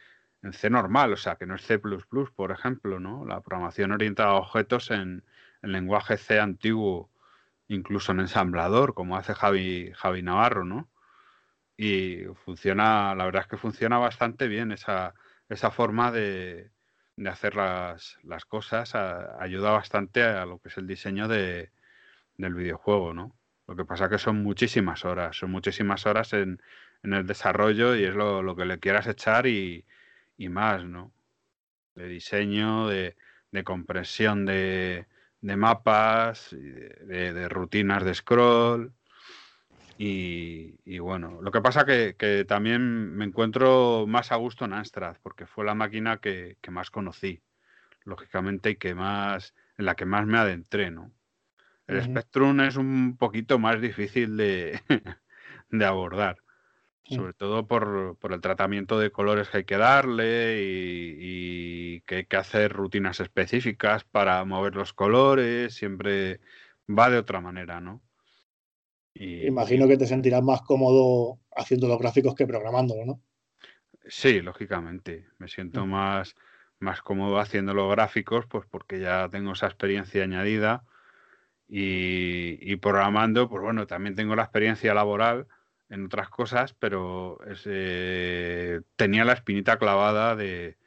en C normal, o sea, que no es C++, por ejemplo, ¿no? La programación orientada a objetos en, en lenguaje C antiguo, incluso en ensamblador, como hace Javi, Javi Navarro, ¿no? Y funciona, la verdad es que funciona bastante bien esa, esa forma de, de hacer las, las cosas, ayuda bastante a lo que es el diseño de, del videojuego, ¿no? Lo que pasa que son muchísimas horas, son muchísimas horas en, el desarrollo y es lo, que le quieras echar y, más, ¿no? De diseño, de, de compresión de, mapas, de, rutinas de scroll. Y, bueno, lo que pasa que, que también me encuentro más a gusto en Amstrad, porque fue la máquina que, que más conocí, lógicamente, y que más, en la que más me adentré, ¿no? El Spectrum es un poquito más difícil de, abordar, sobre todo por, el tratamiento de colores que hay que darle y, que hay que hacer rutinas específicas para mover los colores, siempre va de otra manera, ¿no? Imagino que te sentirás más cómodo haciendo los gráficos que programándolo, ¿no? Sí, lógicamente. Me siento mm. más, más cómodo haciendo los gráficos, pues porque ya tengo esa experiencia añadida y, programando, pues bueno, también tengo la experiencia laboral en otras cosas, pero eh, tenía la espinita clavada de,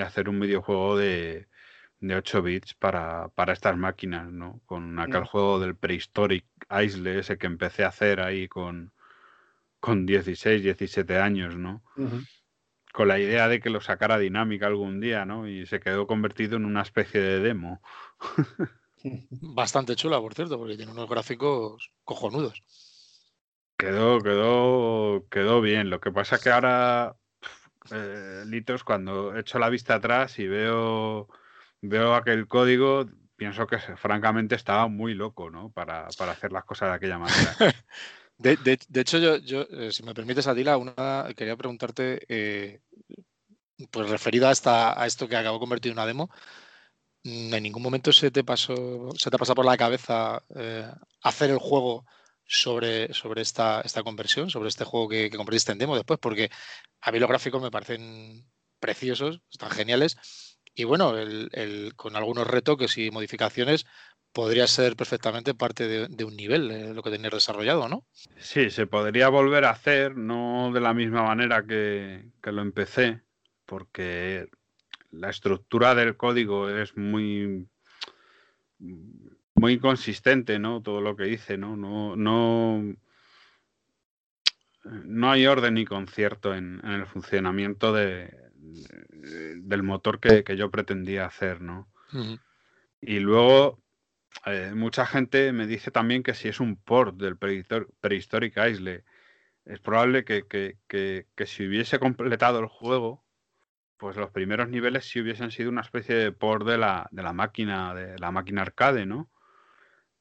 hacer un videojuego de, de 8 bits para, estas máquinas, ¿no? Con aquel juego del Prehistoric Isle, ese que empecé a hacer ahí con, con 16, 17 años, ¿no? Con la idea de que lo sacara dinámica algún día, ¿no? Y se quedó convertido en una especie de demo. Bastante chula, por cierto, porque tiene unos gráficos cojonudos. Quedó, quedó, quedó bien. Lo que pasa es que ahora, eh, Litos, cuando echo la vista atrás y veo, veo aquel código, pienso que francamente estaba muy loco, ¿no? Para, hacer las cosas de aquella manera. de, hecho, yo, yo eh, si me permites, Adila, una, quería preguntarte, eh, pues referida a, esta, a esto que acabo convertido en una demo, en ningún momento se te pasó, se te pasa por la cabeza eh, hacer el juego sobre, sobre esta, esta conversión, sobre este juego que, que convertiste en demo después, porque a mí los gráficos me parecen preciosos, están geniales. Y bueno, el, con algunos retoques y modificaciones, podría ser perfectamente parte de, un nivel, de lo que tenías desarrollado, ¿no? Sí, se podría volver a hacer, no de la misma manera que, que lo empecé, porque la estructura del código es muy muy consistente, ¿no? Todo lo que dice, ¿no? No, no, no hay orden ni concierto en, el funcionamiento de, del motor que, yo pretendía hacer, ¿no? Y luego, eh, mucha gente me dice también que si es un port del Prehistoric Isle, es probable que, que, si hubiese completado el juego, pues los primeros niveles sí hubiesen sido una especie de port de la, de la máquina, de la máquina arcade, ¿no?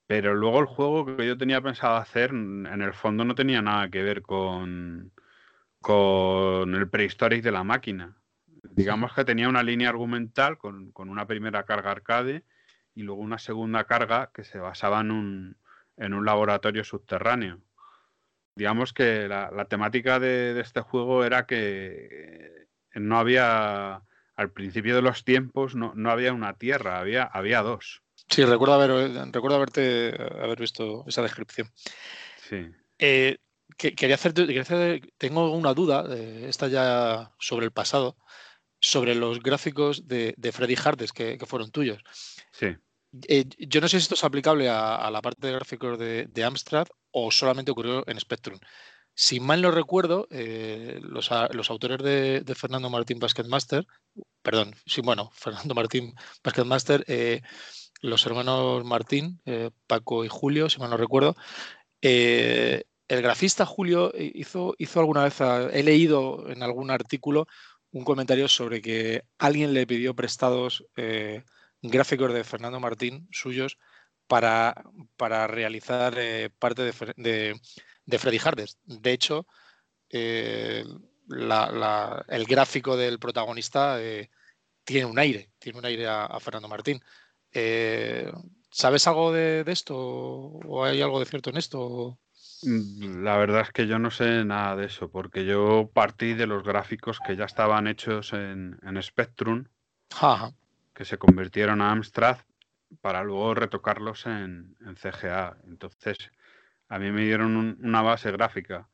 Pero luego el juego que yo tenía pensado hacer, en el fondo no tenía nada que ver con, con el prehistoric de la máquina. Digamos que tenía una línea argumental con, una primera carga arcade y luego una segunda carga que se basaba en un, en un laboratorio subterráneo. Digamos que la, temática de, este juego era que no había, al principio de los tiempos, no, no había una tierra, había, había dos. Sí, recuerdo, haber, recuerdo haberte haber visto esa descripción. Sí. Eh, quería, hacerte, tengo una duda, eh, esta ya sobre el pasado, sobre los gráficos de, Freddy Hardes que, fueron tuyos. Sí. Eh, yo no sé si esto es aplicable a, la parte de gráficos de, Amstrad o solamente ocurrió en Spectrum. Si mal no recuerdo, los, autores de, Fernando Martín Basketmaster, perdón, sí, bueno, Fernando Martín Basketmaster, eh, los hermanos Martín, eh, Paco y Julio, si mal no recuerdo. Eh, el grafista Julio hizo, hizo alguna vez, he leído en algún artículo un comentario sobre que alguien le pidió prestados eh, gráficos de Fernando Martín suyos para, para realizar parte de, de, Freddy Hardes. De hecho, el gráfico del protagonista tiene un aire, tiene un aire a Fernando Martín. Eh, ¿Sabes algo de, esto o hay algo de cierto en esto? Mm, la verdad es que yo no sé nada de eso, porque yo partí de los gráficos que ya estaban hechos en, Spectrum, que se convirtieron a Amstrad para luego retocarlos en, CGA. Entonces, a mí me dieron una base gráfica.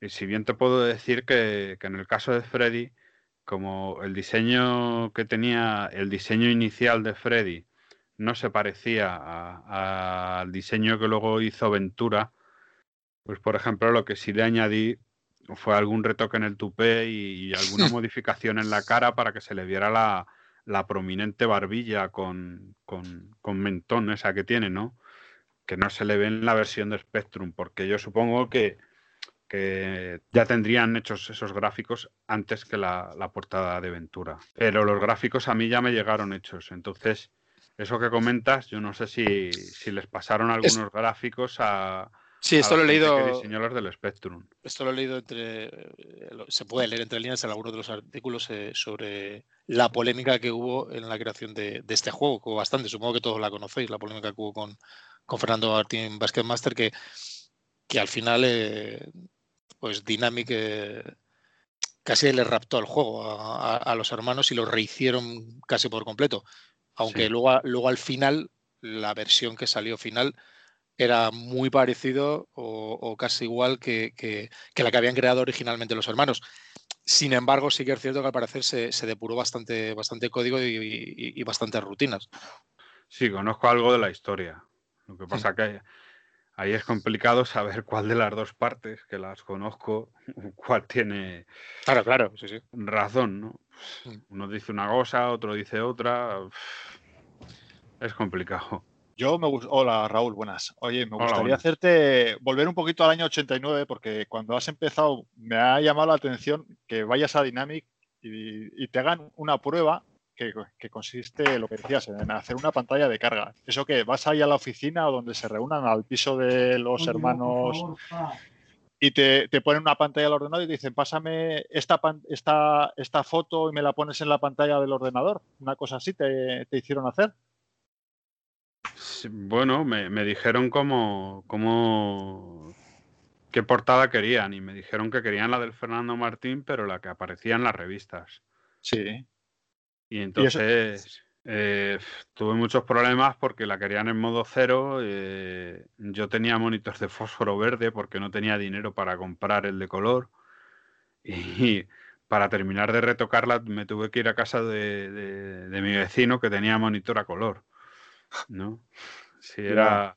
Y si bien te puedo decir que, que, en el caso de Freddy, como el diseño que tenía, el diseño inicial de Freddy no se parecía al diseño que luego hizo Ventura, pues por ejemplo lo que sí le añadí fue algún retoque en el tupé y, alguna modificación en la cara para que se le viera la, la prominente barbilla con, con, con, mentón esa que tiene, ¿no? Que no se le ve en la versión de Spectrum, porque yo supongo que que ya tendrían hechos esos gráficos antes que la, portada de Ventura. Pero los gráficos a mí ya me llegaron hechos. Entonces, eso que comentas, yo no sé si, les pasaron algunos gráficos a, Sí, esto lo he leído. del Spectrum. Esto lo he leído entre. Se puede leer entre líneas en algunos de los artículos eh, sobre la polémica que hubo en la creación de, este juego, que hubo bastante. Supongo que todos la conocéis, la polémica que hubo con, con Fernando Martín Basketmaster, que, que al final eh, pues Dynamic eh, casi le raptó el juego a, los hermanos y lo rehicieron casi por completo. Aunque luego, luego al final, la versión que salió final era muy parecido o, casi igual que, la que habían creado originalmente los hermanos. Sin embargo, sí que es cierto que al parecer se, depuró bastante, bastante código y, bastantes rutinas. Sí, conozco algo de la historia. Lo que pasa que ahí es complicado saber cuál de las dos partes, que las conozco, cuál tiene claro, claro, sí, sí. razón, ¿no? Mm. Uno dice una cosa, otro dice otra. Es complicado. Yo me Hola Raúl, buenas. Oye, me gustaría hacerte volver un poquito al año 89 porque cuando has empezado me ha llamado la atención que vayas a Dynamic y te hagan una prueba que, consiste, lo que decías, en hacer una pantalla de carga. Eso que vas ahí a la oficina o donde se reúnan al piso de los hermanos y te, ponen una pantalla al ordenador y te dicen, pásame esta, esta, esta foto y me la pones en la pantalla del ordenador. Una cosa así te, hicieron hacer. Bueno, me, dijeron cómo, cómo, qué portada querían y me dijeron que querían la del Fernando Martín, pero la que aparecía en las revistas. Sí. Y entonces, Eh, tuve muchos problemas porque la querían en modo cero. Eh, yo tenía monitor de fósforo verde porque no tenía dinero para comprar el de color. Y para terminar de retocarla me tuve que ir a casa de, mi vecino que tenía monitor a color. ¿No? Sí, era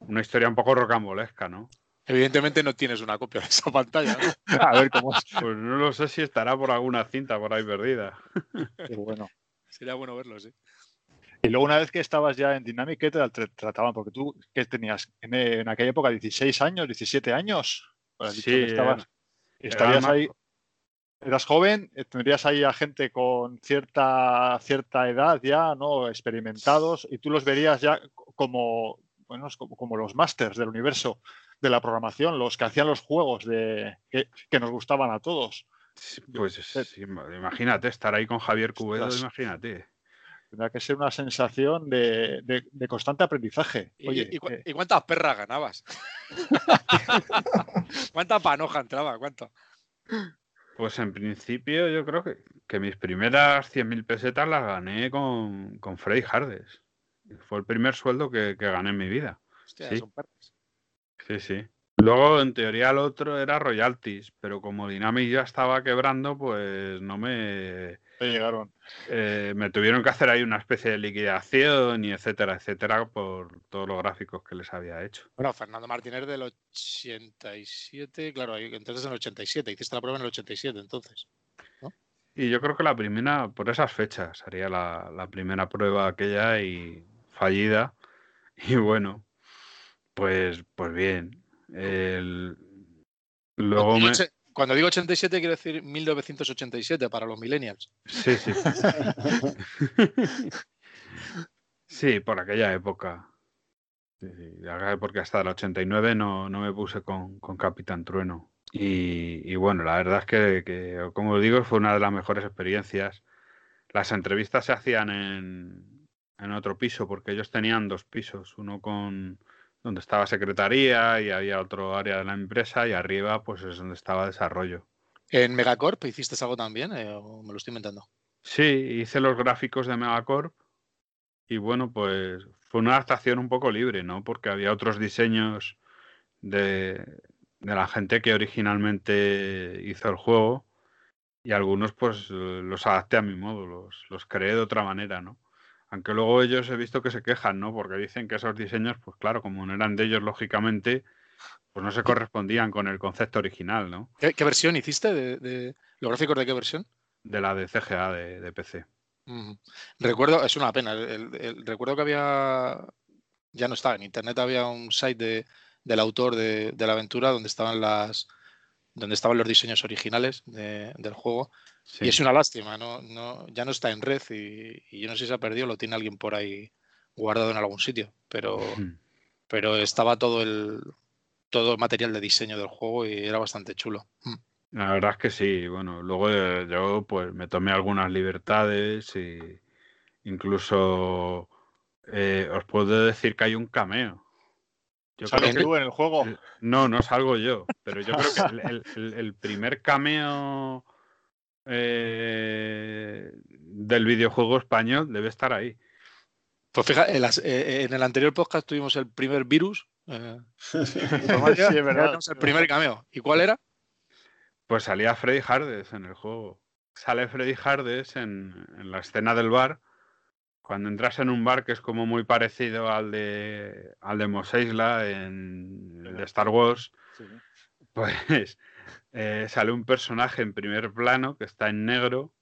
una historia un poco rocambolesca, ¿no? Evidentemente no tienes una copia de esa pantalla. a ver cómo Pues no lo sé si estará por alguna cinta por ahí perdida. Qué bueno. Sería bueno verlo, sí. Y luego una vez que estabas ya en Dynamic, ¿qué te trataban? Porque tú, ¿qué tenías? En, aquella época, 16 años, 17 años. sí, estabas, estarías ahí, eras joven, eh, tendrías ahí a gente con cierta, cierta edad ya, ¿no? Experimentados, y tú los verías ya como, bueno, como, como los másters del universo de la programación, los que hacían los juegos de, que, que nos gustaban a todos. Pues imagínate estar ahí con Javier Cubedo, imagínate. Tendrá que ser una sensación de, constante aprendizaje. Oye, eh ¿Y, cuántas perras ganabas? ¿Cuánta panoja entraba? ¿Cuánto? Pues en principio yo creo que, que mis primeras 100.000 pesetas las gané con, con Freddy Hardes. Fue el primer sueldo que, gané en mi vida. Hostia, sí. son perras. Sí, sí. Luego, en teoría, el otro era royalties, pero como Dynamic ya estaba quebrando, pues no me. Llegaron. Eh, me tuvieron que hacer ahí una especie de liquidación y etcétera, etcétera, por todos los gráficos que les había hecho. Bueno, Fernando Martínez del 87, claro, entonces en el 87, hiciste la prueba en el 87, entonces. Y yo creo que la primera, por esas fechas, haría la, la primera prueba aquella y fallida. Y bueno, pues, pues bien, Luego Cuando digo 87 quiero decir 1987 para los millennials. Sí, sí. sí, por aquella época. porque hasta el 89 no, no me puse con, Capitán Trueno. Y, bueno, la verdad es que, que, como digo, fue una de las mejores experiencias. Las entrevistas se hacían en, en otro piso, porque ellos tenían dos pisos, uno con, donde estaba secretaría y había otro área de la empresa y arriba pues es donde estaba desarrollo. ¿En Megacorp hiciste algo también eh, o me lo estoy inventando? Sí, hice los gráficos de Megacorp y bueno, pues fue una adaptación un poco libre, ¿no? Porque había otros diseños de, la gente que originalmente hizo el juego y algunos pues los adapté a mi modo, los, los creé de otra manera, ¿no? Aunque luego ellos he visto que se quejan, ¿no? Porque dicen que esos diseños, pues claro, como no eran de ellos, lógicamente, pues no se correspondían con el concepto original, ¿no? ¿Qué, versión hiciste? De, ¿Los gráficos de qué versión? De la de CGA de, PC. Recuerdo, es una pena, el, recuerdo que había, ya no estaba, en internet había un site del autor de, la aventura donde estaban las donde estaban los diseños originales del juego y es una lástima, ¿no? No, ya no está en red y, yo no sé si se ha perdido, lo tiene alguien por ahí guardado en algún sitio, pero, pero estaba todo el, todo el material de diseño del juego y era bastante chulo. Mm. La verdad es que sí, bueno, luego eh, yo pues me tomé algunas libertades y incluso eh, os puedo decir que hay un cameo. ¿Sales tú en el juego? No, no salgo yo, pero yo creo que el primer cameo eh, del videojuego español debe estar ahí. Pues fíjate, eh, en, el anterior podcast tuvimos el primer virus. Eh, el primer cameo. ¿Y cuál era? Pues salía Freddy Hardes en el juego. Sale Freddy Hardes en, la escena del bar. Cuando entras en un bar que es como muy parecido al de al de Mos en el de Star Wars, pues eh, sale un personaje en primer plano que está en negro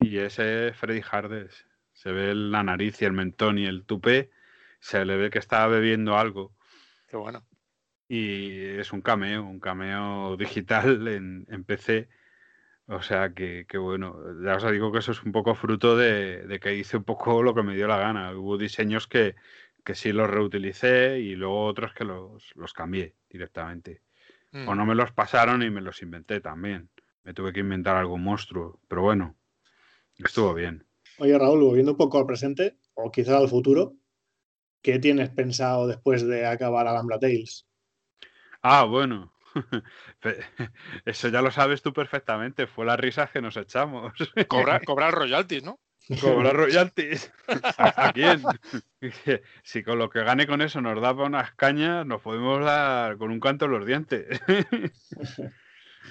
y ese es Freddy Hardes. Se ve la nariz y el mentón y el tupé. Se le ve que está bebiendo algo. Qué bueno. Y es un cameo, un cameo digital en, PC. O sea que, bueno, ya os digo que eso es un poco fruto de, que hice un poco lo que me dio la gana. Hubo diseños que, que sí los reutilicé y luego otros que los, los cambié directamente. O no me los pasaron y me los inventé también. Me tuve que inventar algún monstruo. Pero bueno, estuvo bien. Oye, Raúl, volviendo un poco al presente, o quizá al futuro, ¿qué tienes pensado después de acabar Alhambra Tales? Ah, bueno. Eso ya lo sabes tú perfectamente. Fue las risas que nos echamos. Cobrar, cobrar royalties, ¿no? Cobrar royalties. ¿A quién? Si con lo que gane con eso nos da para unas cañas, nos podemos dar con un canto en los dientes.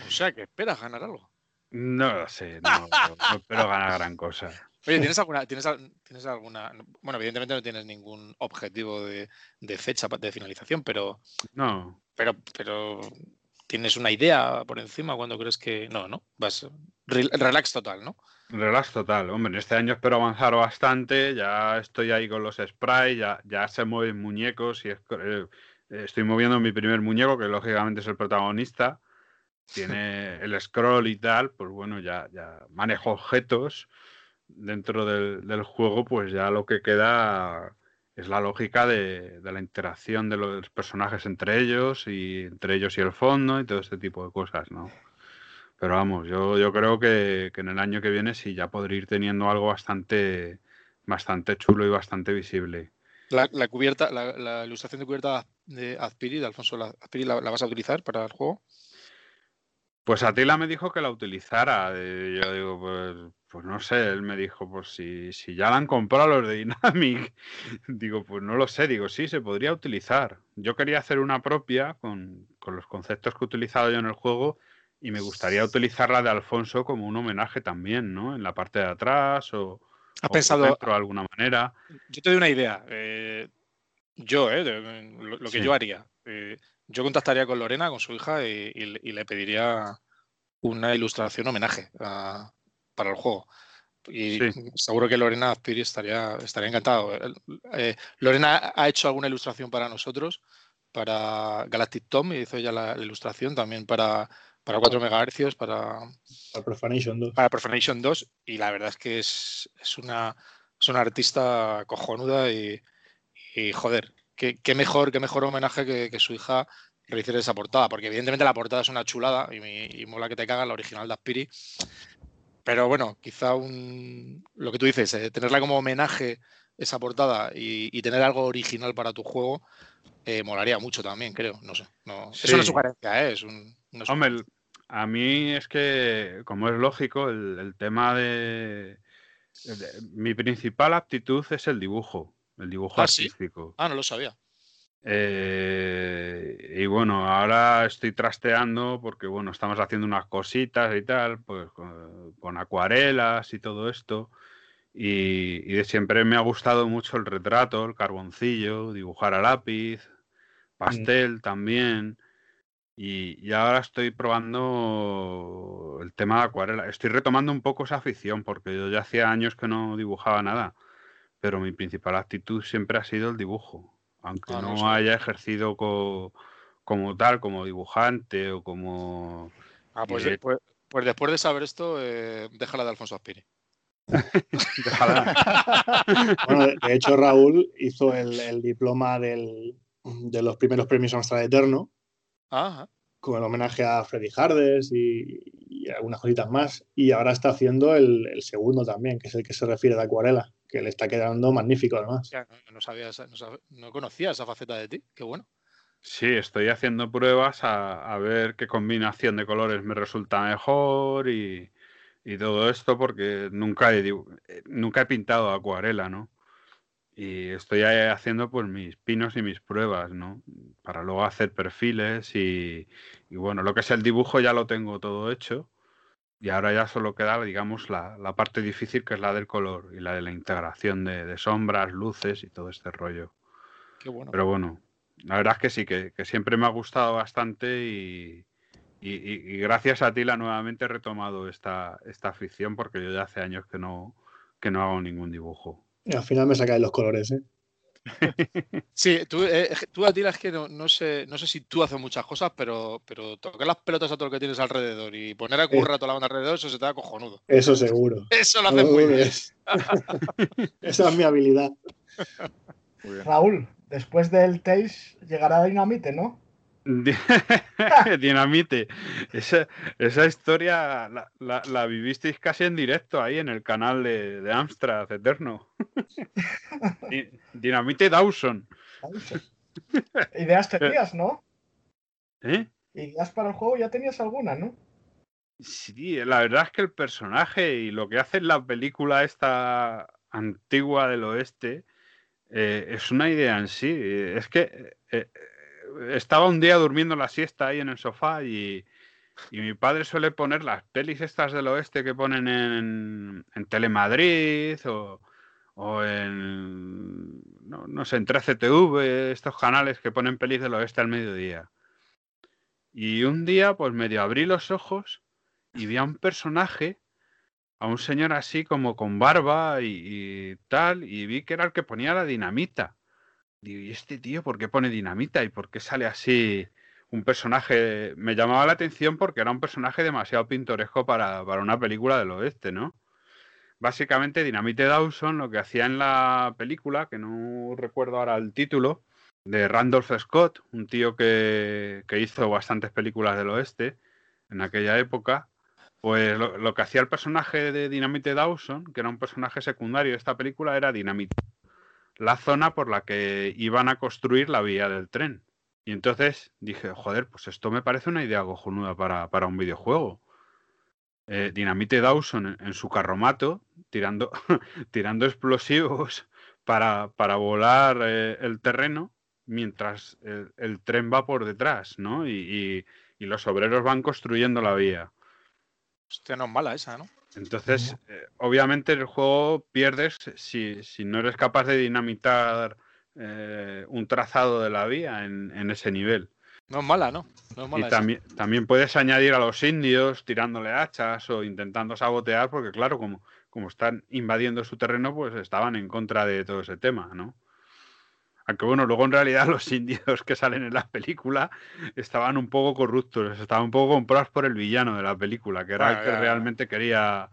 O sea, que esperas ganar algo. No lo sé, no, no espero ganar gran cosa. Oye, ¿tienes alguna, tienes, tienes alguna, bueno, evidentemente no tienes ningún objetivo de, de, fecha de finalización, pero no, pero, pero tienes una idea por encima cuando crees que no, no, vas relax total, ¿no? Relax total, hombre, este año espero avanzar bastante, ya estoy ahí con los sprites, ya, ya se mueven muñecos y eh, estoy moviendo mi primer muñeco, que lógicamente es el protagonista, tiene el scroll y tal, pues bueno, ya, ya manejo objetos dentro del, juego, pues ya lo que queda es la lógica de, la interacción de los personajes entre ellos y entre ellos y el fondo y todo este tipo de cosas, ¿no? Pero vamos, yo, yo creo que, en el año que viene sí ya podré ir teniendo algo bastante, bastante chulo y bastante visible. La, cubierta, la, ilustración de cubierta de Azpiri, de Alfonso Azpiri, ¿la, vas a utilizar para el juego? Pues Atila me dijo que la utilizara. Yo digo, pues, pues no sé, él me dijo, pues si, si ya la han comprado los de Dynamic. digo, pues no lo sé, digo, sí, se podría utilizar. Yo quería hacer una propia con, los conceptos que he utilizado yo en el juego y me gustaría utilizarla de Alfonso como un homenaje también, ¿no? En la parte de atrás o, ¿Has pensado de alguna manera. Yo te doy una idea. Eh, yo, eh, lo, que yo haría. Eh, yo contactaría con Lorena, con su hija, y, le pediría una ilustración homenaje para el juego. Y seguro que Lorena Aspiri estaría, estaría encantado. Eh, Lorena ha hecho alguna ilustración para nosotros, para Galactic Tom, y hizo ella la, ilustración también para, para 4 MHz, para, para Profanation 2. Para Profanation 2, y la verdad es que es, es, una, es una artista cojonuda y, y joder, qué, mejor, qué mejor homenaje que, su hija realice esa portada, porque evidentemente la portada es una chulada y, mola que te caga la original de Aspiri. Pero bueno, quizá un, lo que tú dices, eh, tenerla como homenaje esa portada y, tener algo original para tu juego, eh, molaría mucho también, creo. No sé. Es una sugerencia, ¿eh? Es un, Hombre, a mí es que, como es lógico, el, tema de, Mi principal aptitud es el dibujo el dibujo ah, artístico. Ah, no lo sabía. Eh, y bueno, ahora estoy trasteando porque bueno, estamos haciendo unas cositas y tal, pues con, acuarelas y todo esto. Y, de siempre me ha gustado mucho el retrato, el carboncillo, dibujar a lápiz, mm. pastel también. Y, y, ahora estoy probando el tema de acuarela. Estoy retomando un poco esa afición porque yo ya hacía años que no dibujaba nada pero mi principal actitud siempre ha sido el dibujo. Aunque ah, no, haya ejercido como tal, como dibujante o como... Ah, pues, pues, pues, después de saber esto, eh, déjala de Alfonso Aspiri. bueno, de hecho, Raúl hizo el, diploma de los primeros premios Amstrad Eterno. Con el homenaje a Freddy Hardes y, algunas cositas más. Y ahora está haciendo el, el, segundo también, que es el que se refiere a acuarela que le está quedando magnífico además. no, sabía, no, conocía esa faceta de ti, qué bueno. Sí, estoy haciendo pruebas a, ver qué combinación de colores me resulta mejor y, todo esto porque nunca he, nunca he pintado acuarela, ¿no? Y estoy haciendo pues mis pinos y mis pruebas, ¿no? Para luego hacer perfiles y, y bueno, lo que es el dibujo ya lo tengo todo hecho y ahora ya solo queda, digamos, la, parte difícil que es la del color y la de la integración de, sombras, luces y todo este rollo. Qué bueno. Pero bueno, la verdad es que sí, que, siempre me ha gustado bastante y, gracias a ti la nuevamente he retomado esta, esta afición porque yo ya hace años que no, que no hago ningún dibujo. Y al final me saca de los colores, ¿eh? Sí, tú, eh, tú a ti es que no, sé, no sé si tú haces muchas cosas, pero, pero tocar las pelotas a todo lo que tienes alrededor y poner a curra a toda la banda alrededor, eso se te da cojonudo. Eso seguro. Eso lo haces muy bien. Esa es mi habilidad. Raúl, después del Taste llegará Dinamite, ¿no? Dinamite. Esa, esa historia la, vivisteis casi en directo ahí en el canal de, de Amstrad Eterno. Dinamite Dawson. Ideas tenías, ¿no? ¿Eh? Ideas para el juego ya tenías alguna, ¿no? Sí, la verdad es que el personaje y lo que hace en la película esta antigua del oeste eh, es una idea en sí. Es que eh, estaba un día durmiendo la siesta ahí en el sofá y, mi padre suele poner las pelis estas del oeste que ponen en, en Telemadrid o, en, no, no, sé, en 13TV, estos canales que ponen pelis del oeste al mediodía. Y un día, pues medio abrí los ojos y vi a un personaje, a un señor así como con barba y, tal, y vi que era el que ponía la dinamita. ¿Y este tío por qué pone dinamita? ¿Y por qué sale así un personaje? Me llamaba la atención porque era un personaje demasiado pintoresco para, para una película del oeste, ¿no? Básicamente, Dinamite Dawson lo que hacía en la película, que no recuerdo ahora el título, de Randolph Scott, un tío que, que hizo bastantes películas del oeste en aquella época, pues lo, que hacía el personaje de Dinamite Dawson, que era un personaje secundario de esta película, era Dinamite, la zona por la que iban a construir la vía del tren. Y entonces dije, joder, pues esto me parece una idea cojonuda para, para un videojuego. Eh, Dinamite Dawson en, su carromato, tirando, tirando explosivos para, para volar eh, el terreno mientras el, tren va por detrás, ¿no? y, y los obreros van construyendo la vía. Hostia, no es mala esa, ¿no? Entonces, eh, obviamente el juego pierdes si, no eres capaz de dinamitar eh, un trazado de la vía en, ese nivel. No es mala, ¿no? y también, también puedes añadir a los indios tirándole hachas o intentando sabotear, porque claro, como, como están invadiendo su terreno, pues estaban en contra de todo ese tema, ¿no? Aunque bueno, luego en realidad los indios que salen en la película estaban un poco corruptos, estaban un poco comprados por el villano de la película, que era el que realmente quería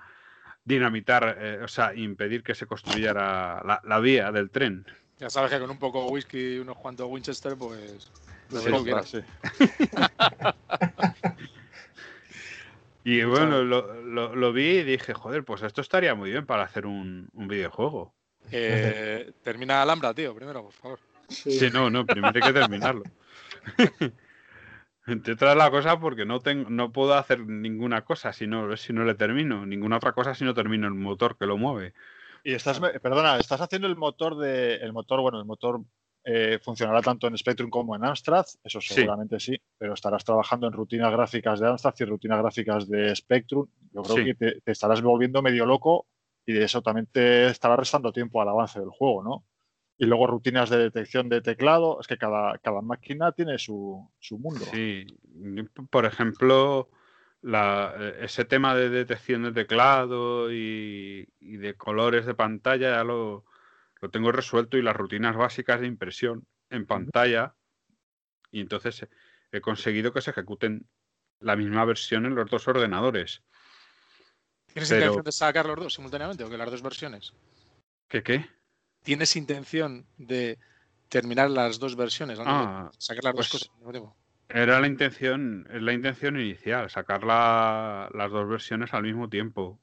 dinamitar, eh, o sea, impedir que se construyera la, vía del tren. Ya sabes que con un poco de whisky y unos cuantos Winchester, pues... y bueno, lo, vi y dije, joder, pues esto estaría muy bien para hacer un, videojuego. Eh, termina Alhambra, tío, primero, por favor. Sí. no, no, primero hay que terminarlo. Entre otras la cosa porque no tengo, no puedo hacer ninguna cosa si no, si no le termino, ninguna otra cosa si no termino el motor que lo mueve. Y estás, perdona, estás haciendo el motor de, el motor, bueno, el motor eh, funcionará tanto en Spectrum como en Amstrad, eso seguramente sí. pero estarás trabajando en rutinas gráficas de Amstrad y rutinas gráficas de Spectrum. Yo creo que te, te, estarás volviendo medio loco y de eso también te estará restando tiempo al avance del juego, ¿no? Y luego rutinas de detección de teclado. Es que cada, cada máquina tiene su, mundo. Sí, por ejemplo, eh, ese tema de detección de teclado y, de colores de pantalla ya lo, tengo resuelto y las rutinas básicas de impresión en pantalla. Y entonces he conseguido que se ejecuten la misma versión en los dos ordenadores. ¿Tienes intención de sacar los dos simultáneamente o que las dos versiones? ¿Qué qué? ¿Tienes intención de terminar las dos versiones? Ah, sacar las dos pues cosas Era la intención, es la intención inicial, sacar las dos versiones al mismo tiempo.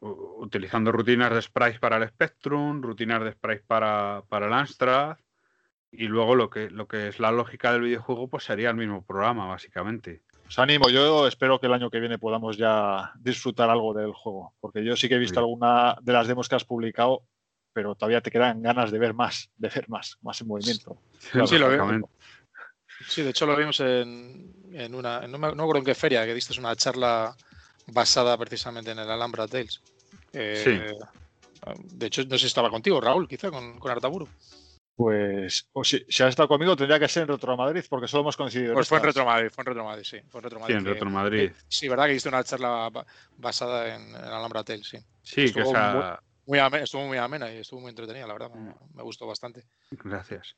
utilizando rutinas de sprites para el Spectrum, rutinas de sprites para, para el Amstrad, y luego lo que, lo que es la lógica del videojuego, pues sería el mismo programa, básicamente. Os animo, yo espero que el año que viene podamos ya disfrutar algo del juego, porque yo sí que he visto alguna de las demos que has publicado, pero todavía te quedan ganas de ver más, de ver más, más en movimiento. sí, lo vimos. Sí, de hecho lo vimos en, una, no me, acuerdo en qué feria, que diste una charla basada precisamente en el Alhambra Tales. Eh, de hecho, no sé si estaba contigo, Raúl, quizá, con, con Artaburo. Pues si, si, has estado conmigo tendría que ser en Retro Madrid porque solo hemos coincidido. Pues fue en Retro Madrid, fue en Retro Madrid, sí. Fue en Retro Madrid, sí, en Retro Madrid. sí, verdad que hiciste una charla basada en, en Alhambra Tel, sí. Sí, estuvo que esa... muy, amena, estuvo muy amena y estuvo muy entretenida, la verdad. Me, gustó bastante. Gracias.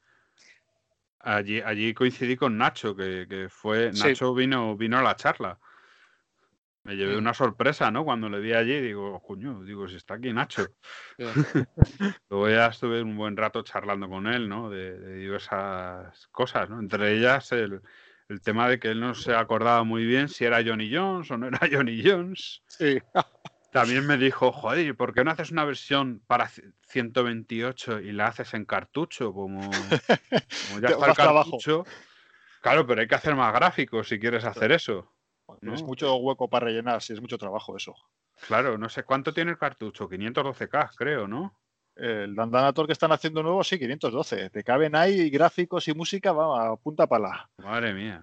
Allí, allí coincidí con Nacho, que, que fue. Nacho vino, vino a la charla. Me llevé mm. una sorpresa, ¿no? Cuando le vi allí, digo, coño, digo, si está aquí Nacho. Luego ya estuve un buen rato charlando con él, ¿no? De, diversas cosas, ¿no? Entre ellas el, tema de que él no se acordaba muy bien si era Johnny Jones o no era Johnny Jones. Sí. También me dijo, joder, ¿por qué no haces una versión para 128 y la haces en cartucho? Como, como ya está el cartucho. Claro, pero hay que hacer más gráficos si quieres hacer eso. Es mucho hueco para rellenar, si es mucho trabajo eso. Claro, no sé cuánto tiene el cartucho, 512K, creo, ¿no? El Dandanator que están haciendo nuevo, sí, 512. Te caben ahí gráficos y música, va a punta pala. Madre mía.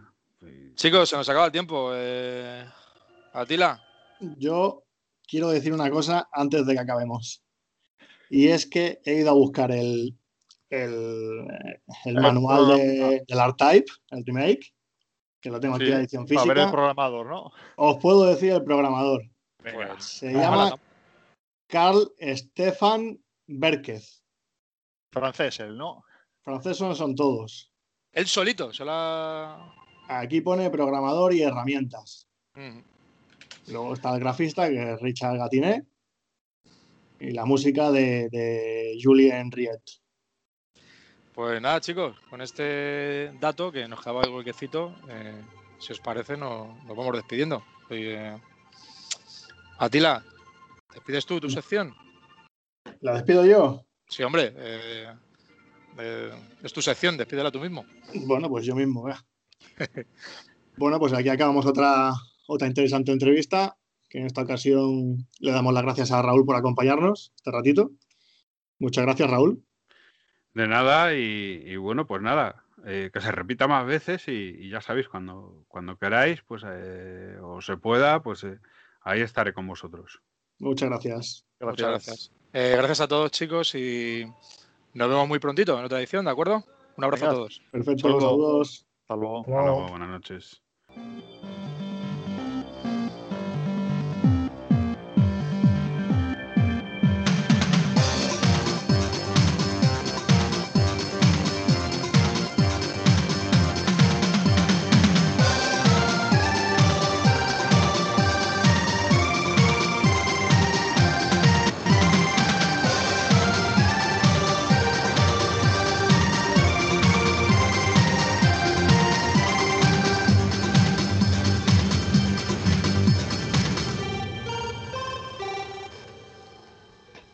Chicos, se nos acaba el tiempo. Eh... Atila. Yo quiero decir una cosa antes de que acabemos. Y es que he ido a buscar el, el, manual de, del R-Type, el remake, que lo tengo aquí en edición física. A ver el programador, ¿no? Os puedo decir el programador. Se llama Carl Stefan Berquez. Francés, él, ¿no? Francés son, todos. Él solito, solo. Aquí pone programador y herramientas. Luego está el grafista, que es Richard Gatinet. Y la música de, Julien Riet. Pues nada, chicos, con este dato que nos quedaba el huequecito, eh, si os parece, nos, vamos despidiendo. Eh, Atila, ¿despides tú tu sección? ¿La despido yo? Sí, hombre. Eh, es tu sección, despídela tú mismo. Bueno, pues yo mismo, bueno, pues aquí acabamos otra, otra interesante entrevista, que en esta ocasión le damos las gracias a Raúl por acompañarnos este ratito. Muchas gracias, Raúl. De nada, y, bueno, pues nada, eh, que se repita más veces y, ya sabéis, cuando, cuando queráis, pues eh, o se pueda, pues eh, ahí estaré con vosotros. Muchas gracias. Muchas gracias. gracias a todos, chicos, y nos vemos muy prontito en otra edición, ¿de acuerdo? Un abrazo a todos. Perfecto, saludos. Hasta luego. Hasta luego. Buenas noches.